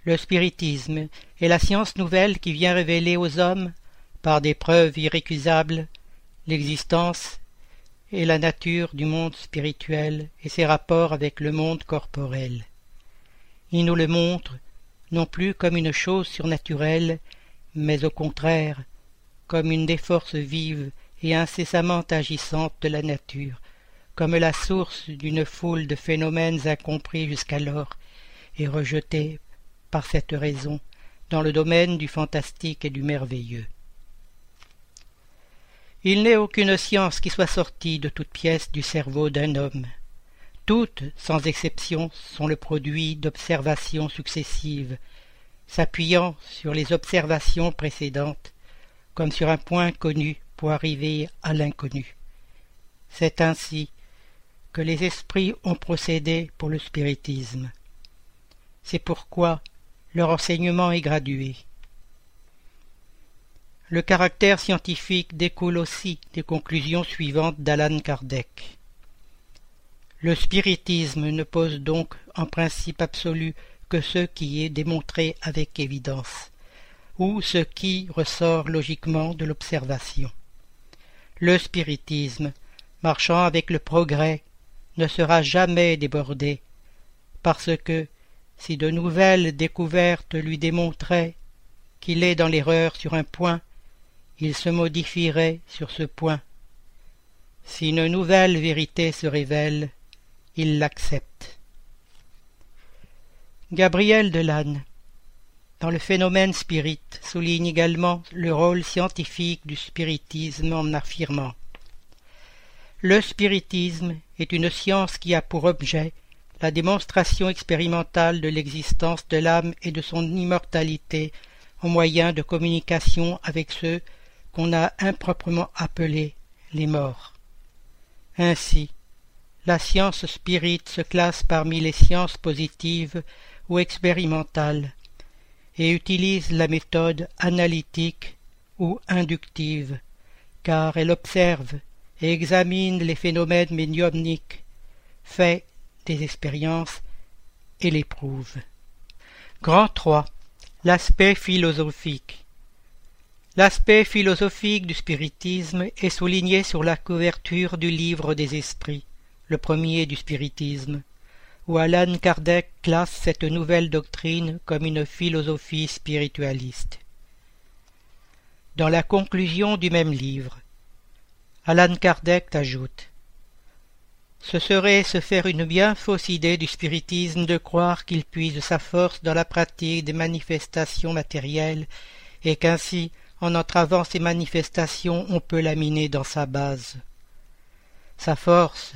Le spiritisme est la science nouvelle qui vient révéler aux hommes, par des preuves irrécusables, l'existence et la nature du monde spirituel et ses rapports avec le monde corporel. Il nous le montre non plus comme une chose surnaturelle, mais au contraire comme une des forces vives et incessamment agissantes de la nature, comme la source d'une foule de phénomènes incompris jusqu'alors et rejetés par cette raison dans le domaine du fantastique et du merveilleux. Il n'est aucune science qui soit sortie de toute pièce du cerveau d'un homme. Toutes, sans exception, sont le produit d'observations successives, s'appuyant sur les observations précédentes, comme sur un point connu pour arriver à l'inconnu. C'est ainsi les esprits ont procédé pour le spiritisme. C'est pourquoi leur enseignement est gradué. Le caractère scientifique découle aussi des conclusions suivantes d'Alan Kardec. Le spiritisme ne pose donc en principe absolu que ce qui est démontré avec évidence, ou ce qui ressort logiquement de l'observation. Le spiritisme, marchant avec le progrès, ne sera jamais débordé, parce que, si de nouvelles découvertes lui démontraient qu'il est dans l'erreur sur un point, il se modifierait sur ce point. Si une nouvelle vérité se révèle, il l'accepte. Gabriel Delanne, dans le phénomène spirit, souligne également le rôle scientifique du spiritisme en affirmant Le spiritisme est une science qui a pour objet la démonstration expérimentale de l'existence de l'âme et de son immortalité au moyen de communication avec ceux qu'on a improprement appelés les morts. Ainsi, la science spirit se classe parmi les sciences positives ou expérimentales et utilise la méthode analytique ou inductive, car elle observe et examine les phénomènes médiumniques, fait des expériences et les prouve. Grand 3. L'aspect philosophique. L'aspect philosophique du spiritisme est souligné sur la couverture du livre des esprits, le premier du spiritisme, où Alan Kardec classe cette nouvelle doctrine comme une philosophie spiritualiste. Dans la conclusion du même livre, Alan Kardec ajoute Ce serait se faire une bien fausse idée du spiritisme de croire qu'il puise sa force dans la pratique des manifestations matérielles et qu'ainsi en entravant ces manifestations, on peut laminer dans sa base. Sa force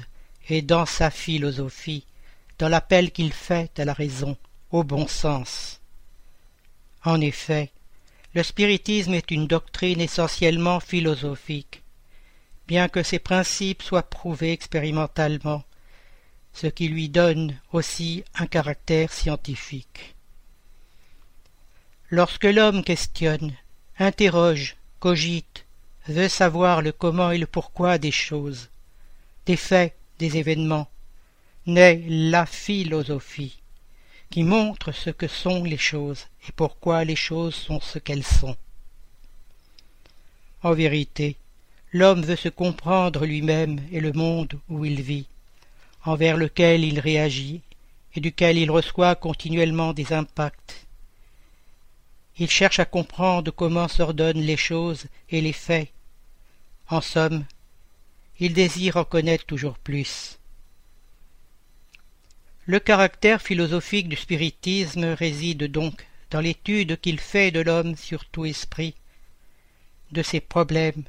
est dans sa philosophie, dans l'appel qu'il fait à la raison, au bon sens. En effet, le spiritisme est une doctrine essentiellement philosophique, bien que ses principes soient prouvés expérimentalement, ce qui lui donne aussi un caractère scientifique. Lorsque l'homme questionne, interroge, cogite, veut savoir le comment et le pourquoi des choses, des faits, des événements, naît la philosophie, qui montre ce que sont les choses et pourquoi les choses sont ce qu'elles sont. En vérité, l'homme veut se comprendre lui-même et le monde où il vit, envers lequel il réagit et duquel il reçoit continuellement des impacts. Il cherche à comprendre comment s'ordonnent les choses et les faits. En somme, il désire en connaître toujours plus. Le caractère philosophique du spiritisme réside donc dans l'étude qu'il fait de l'homme sur tout esprit, de ses problèmes,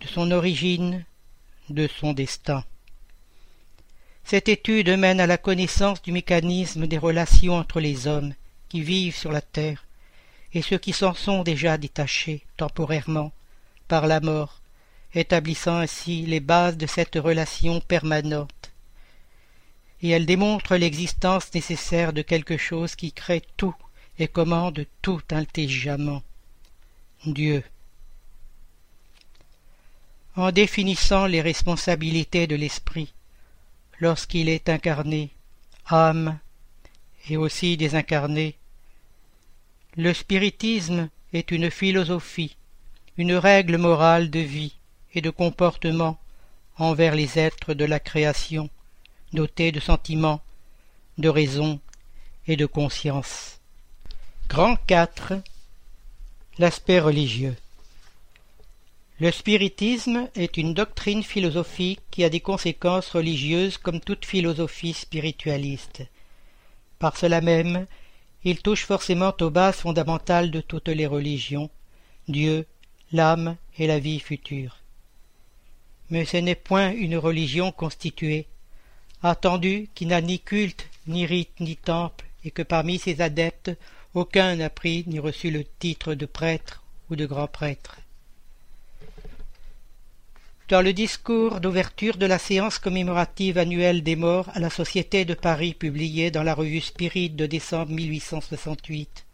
de son origine, de son destin. Cette étude mène à la connaissance du mécanisme des relations entre les hommes qui vivent sur la terre et ceux qui s'en sont déjà détachés temporairement par la mort, établissant ainsi les bases de cette relation permanente. Et elle démontre l'existence nécessaire de quelque chose qui crée tout et commande tout intelligemment. Dieu. En définissant les responsabilités de l'esprit, lorsqu'il est incarné, âme, et aussi désincarné, le spiritisme est une philosophie, une règle morale de vie et de comportement envers les êtres de la création, dotés de sentiments, de raison et de conscience. Grand 4 L'aspect religieux Le spiritisme est une doctrine philosophique qui a des conséquences religieuses comme toute philosophie spiritualiste. Par cela même, il touche forcément aux bases fondamentales de toutes les religions, Dieu, l'âme et la vie future. Mais ce n'est point une religion constituée, attendu qui n'a ni culte, ni rite, ni temple, et que parmi ses adeptes aucun n'a pris ni reçu le titre de prêtre ou de grand prêtre. Dans le discours d'ouverture de la séance commémorative annuelle des morts à la Société de Paris publié dans la revue Spirit de décembre 1868,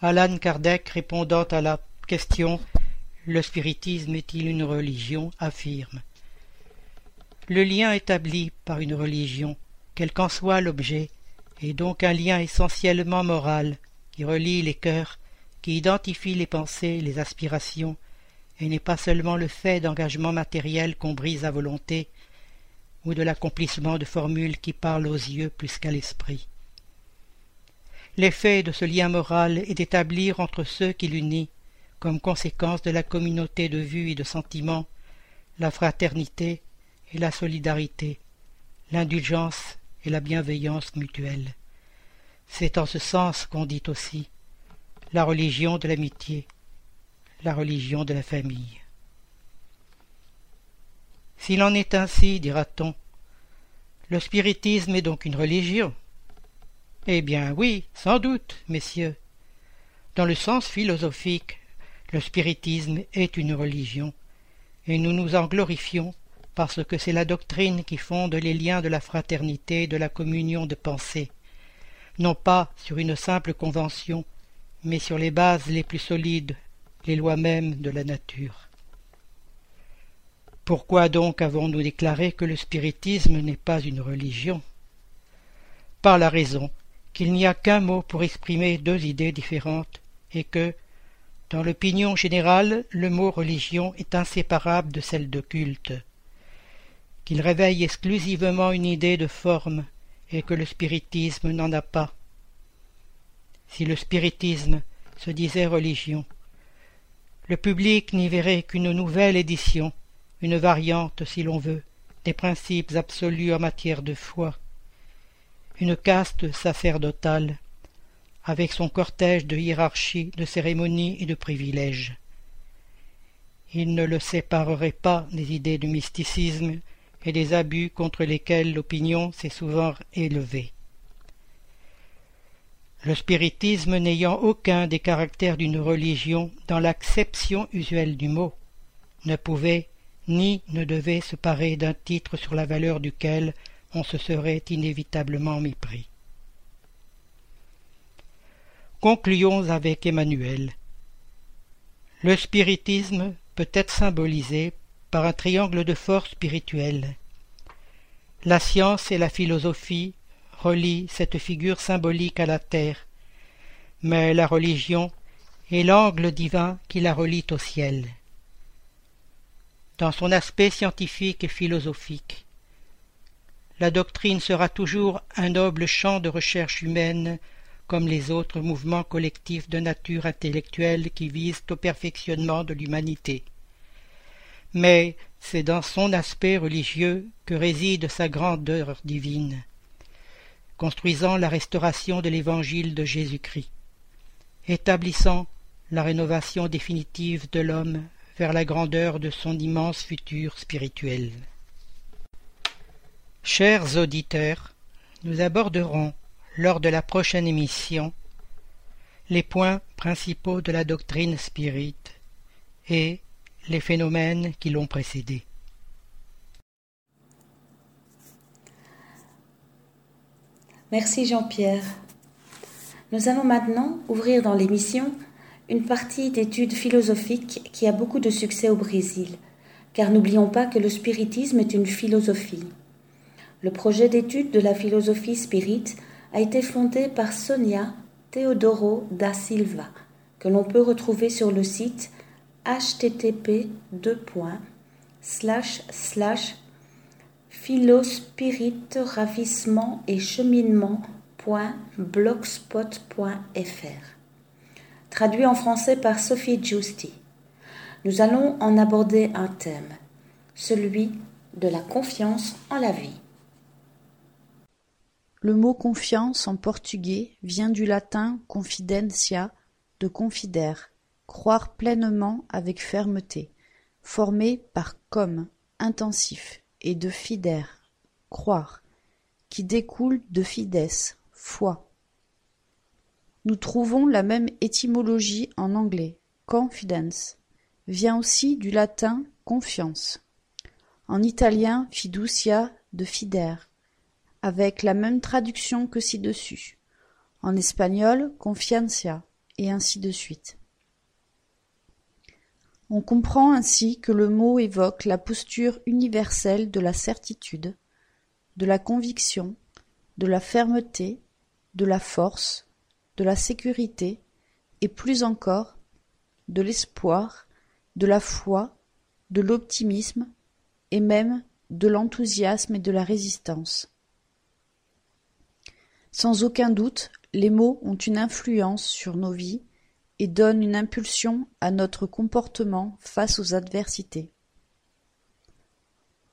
Alan Kardec répondant à la question Le spiritisme est-il une religion? affirme Le lien établi par une religion, quel qu'en soit l'objet, est donc un lien essentiellement moral qui relie les cœurs, qui identifie les pensées, les aspirations, n'est pas seulement le fait d'engagements matériels qu'on brise à volonté, ou de l'accomplissement de formules qui parlent aux yeux plus qu'à l'esprit. L'effet de ce lien moral est d'établir entre ceux qui l'unit, comme conséquence de la communauté de vues et de sentiments, la fraternité et la solidarité, l'indulgence et la bienveillance mutuelle. C'est en ce sens qu'on dit aussi la religion de l'amitié, la religion de la famille. S'il en est ainsi, dira-t-on, le spiritisme est donc une religion Eh bien oui, sans doute, messieurs. Dans le sens philosophique, le spiritisme est une religion, et nous nous en glorifions parce que c'est la doctrine qui fonde les liens de la fraternité et de la communion de pensée, non pas sur une simple convention, mais sur les bases les plus solides, les lois mêmes de la nature. Pourquoi donc avons-nous déclaré que le spiritisme n'est pas une religion? Par la raison qu'il n'y a qu'un mot pour exprimer deux idées différentes, et que, dans l'opinion générale, le mot religion est inséparable de celle de culte qu'il réveille exclusivement une idée de forme et que le spiritisme n'en a pas. Si le spiritisme se disait religion, le public n'y verrait qu'une nouvelle édition, une variante, si l'on veut, des principes absolus en matière de foi, une caste sacerdotale, avec son cortège de hiérarchie, de cérémonies et de privilèges. Il ne le séparerait pas des idées du mysticisme et des abus contre lesquels l'opinion s'est souvent élevée. Le spiritisme n'ayant aucun des caractères d'une religion dans l'acception usuelle du mot, ne pouvait ni ne devait se parer d'un titre sur la valeur duquel on se serait inévitablement mépris. Concluons avec Emmanuel. Le spiritisme peut être symbolisé par un triangle de force spirituelle. La science et la philosophie relient cette figure symbolique à la terre, mais la religion est l'angle divin qui la relie au ciel. Dans son aspect scientifique et philosophique, la doctrine sera toujours un noble champ de recherche humaine comme les autres mouvements collectifs de nature intellectuelle qui visent au perfectionnement de l'humanité. Mais c'est dans son aspect religieux que réside sa grandeur divine, construisant la restauration de l'évangile de Jésus-Christ, établissant la rénovation définitive de l'homme vers la grandeur de son immense futur spirituel. Chers auditeurs, nous aborderons, lors de la prochaine émission, les points principaux de la doctrine spirite et, les phénomènes qui l'ont précédé. Merci Jean-Pierre. Nous allons maintenant ouvrir dans l'émission une partie d'études philosophiques qui a beaucoup de succès au Brésil, car n'oublions pas que le spiritisme est une philosophie. Le projet d'étude de la philosophie spirit a été fondé par Sonia Teodoro da Silva, que l'on peut retrouver sur le site http philospirit ravissement et cheminement.blogspot.fr Traduit en français par Sophie Giusti. Nous allons en aborder un thème, celui de la confiance en la vie. Le mot confiance en portugais vient du latin confidencia, de confidère, croire pleinement avec fermeté, formé par comme, intensif, et de fider, croire, qui découle de fides, foi. Nous trouvons la même étymologie en anglais, confidence, vient aussi du latin confiance. En italien, fiducia de fider, avec la même traduction que ci-dessus. En espagnol, confiancia, et ainsi de suite. On comprend ainsi que le mot évoque la posture universelle de la certitude, de la conviction, de la fermeté, de la force, de la sécurité, et plus encore, de l'espoir, de la foi, de l'optimisme, et même de l'enthousiasme et de la résistance. Sans aucun doute, les mots ont une influence sur nos vies et donne une impulsion à notre comportement face aux adversités.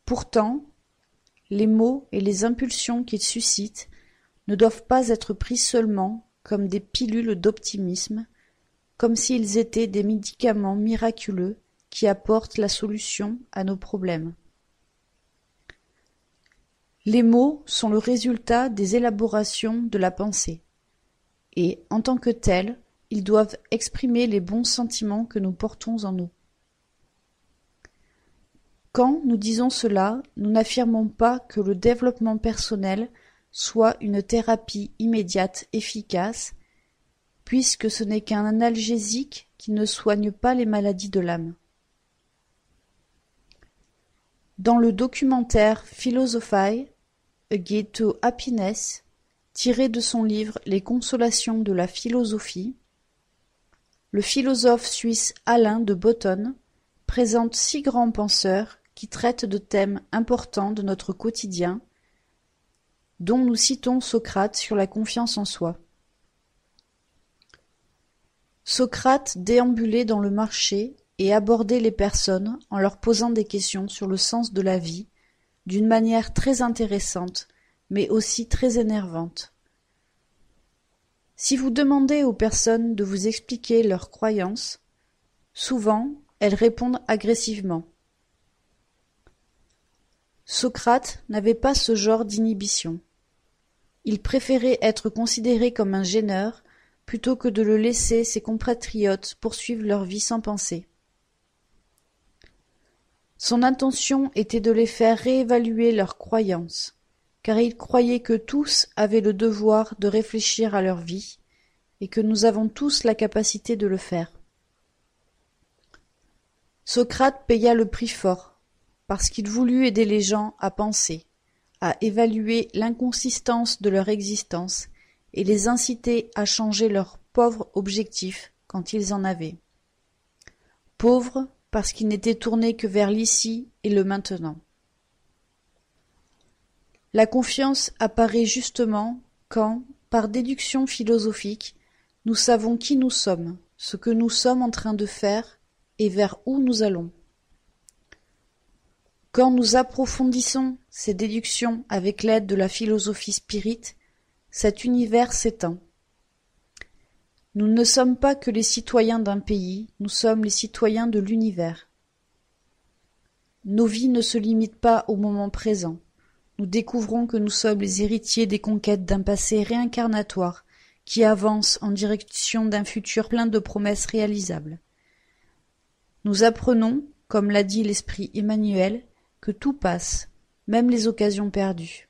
Pourtant, les mots et les impulsions qu'ils suscitent ne doivent pas être pris seulement comme des pilules d'optimisme, comme s'ils étaient des médicaments miraculeux qui apportent la solution à nos problèmes. Les mots sont le résultat des élaborations de la pensée, et, en tant que tels, ils doivent exprimer les bons sentiments que nous portons en nous. Quand nous disons cela, nous n'affirmons pas que le développement personnel soit une thérapie immédiate efficace, puisque ce n'est qu'un analgésique qui ne soigne pas les maladies de l'âme. Dans le documentaire Philosophy, A Happiness, tiré de son livre Les consolations de la philosophie, le philosophe suisse Alain de Botton présente six grands penseurs qui traitent de thèmes importants de notre quotidien, dont nous citons Socrate sur la confiance en soi. Socrate déambulait dans le marché et abordait les personnes en leur posant des questions sur le sens de la vie, d'une manière très intéressante, mais aussi très énervante. Si vous demandez aux personnes de vous expliquer leurs croyances, souvent elles répondent agressivement. Socrate n'avait pas ce genre d'inhibition. Il préférait être considéré comme un gêneur plutôt que de le laisser ses compatriotes poursuivre leur vie sans penser. Son intention était de les faire réévaluer leurs croyances, car il croyait que tous avaient le devoir de réfléchir à leur vie, et que nous avons tous la capacité de le faire. Socrate paya le prix fort, parce qu'il voulut aider les gens à penser, à évaluer l'inconsistance de leur existence et les inciter à changer leurs pauvres objectifs quand ils en avaient. Pauvres parce qu'il n'était tourné que vers l'ici et le maintenant. La confiance apparaît justement quand, par déduction philosophique, nous savons qui nous sommes, ce que nous sommes en train de faire et vers où nous allons. Quand nous approfondissons ces déductions avec l'aide de la philosophie spirite, cet univers s'éteint. Nous ne sommes pas que les citoyens d'un pays, nous sommes les citoyens de l'univers. Nos vies ne se limitent pas au moment présent. Nous découvrons que nous sommes les héritiers des conquêtes d'un passé réincarnatoire qui avance en direction d'un futur plein de promesses réalisables. Nous apprenons, comme l'a dit l'esprit Emmanuel, que tout passe, même les occasions perdues.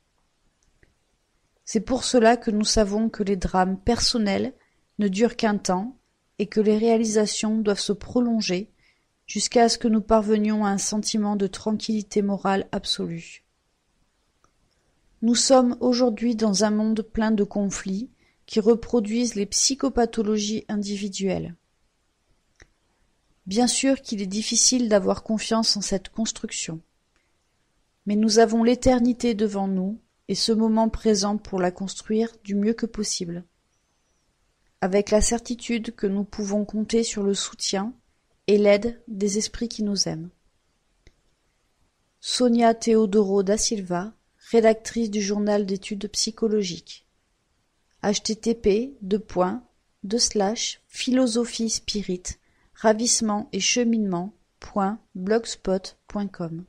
C'est pour cela que nous savons que les drames personnels ne durent qu'un temps et que les réalisations doivent se prolonger jusqu'à ce que nous parvenions à un sentiment de tranquillité morale absolue. Nous sommes aujourd'hui dans un monde plein de conflits qui reproduisent les psychopathologies individuelles. Bien sûr qu'il est difficile d'avoir confiance en cette construction, mais nous avons l'éternité devant nous et ce moment présent pour la construire du mieux que possible avec la certitude que nous pouvons compter sur le soutien et l'aide des esprits qui nous aiment. Sonia Teodoro da Silva, rédactrice du journal d'études psychologiques. http philosophie spirit ravissement et cheminement.blogspot.com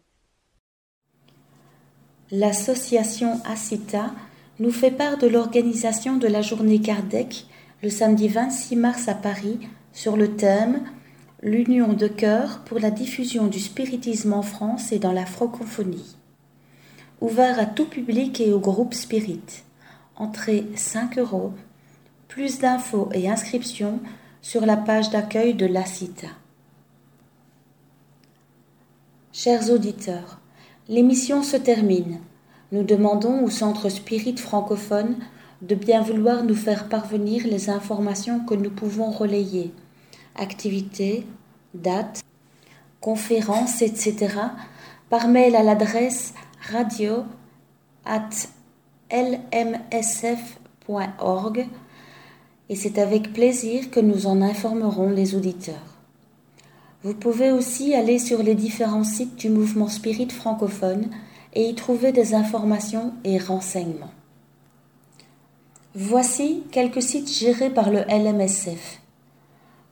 L'association ACITA nous fait part de l'organisation de la journée Kardec le samedi 26 mars à Paris sur le thème L'union de cœur pour la diffusion du spiritisme en France et dans la francophonie. Ouvert à tout public et au groupe Spirit. Entrée 5 euros. Plus d'infos et inscriptions sur la page d'accueil de la CITA. Chers auditeurs, l'émission se termine. Nous demandons au Centre Spirit francophone de bien vouloir nous faire parvenir les informations que nous pouvons relayer, activités, dates, conférences, etc., par mail à l'adresse radio at lmsf.org et c'est avec plaisir que nous en informerons les auditeurs. Vous pouvez aussi aller sur les différents sites du mouvement spirit francophone et y trouver des informations et renseignements. Voici quelques sites gérés par le LMSF.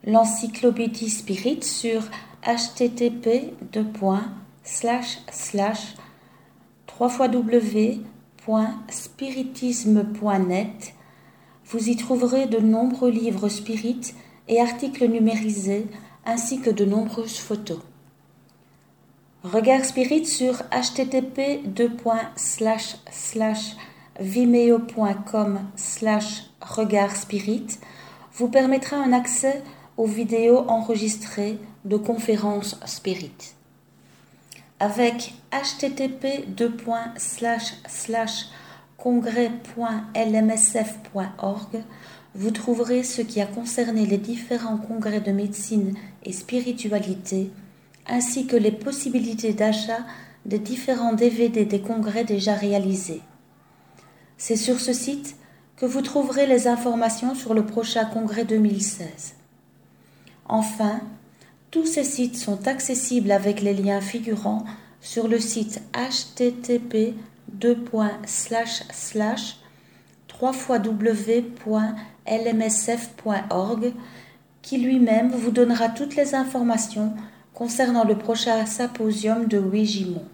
L'encyclopédie Spirit sur http www.spiritisme.net. Vous y trouverez de nombreux livres spirites et articles numérisés ainsi que de nombreuses photos. Regard Spirit sur http vimeo.com regard spirit vous permettra un accès aux vidéos enregistrées de conférences spirit. Avec http congrès.lmsf.org, vous trouverez ce qui a concerné les différents congrès de médecine et spiritualité, ainsi que les possibilités d'achat des différents DVD des congrès déjà réalisés. C'est sur ce site que vous trouverez les informations sur le prochain congrès 2016. Enfin, tous ces sites sont accessibles avec les liens figurant sur le site http www.lmsf.org qui lui-même vous donnera toutes les informations concernant le prochain symposium de Ouijimont.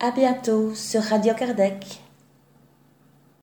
À bientôt sur Radio Kardec.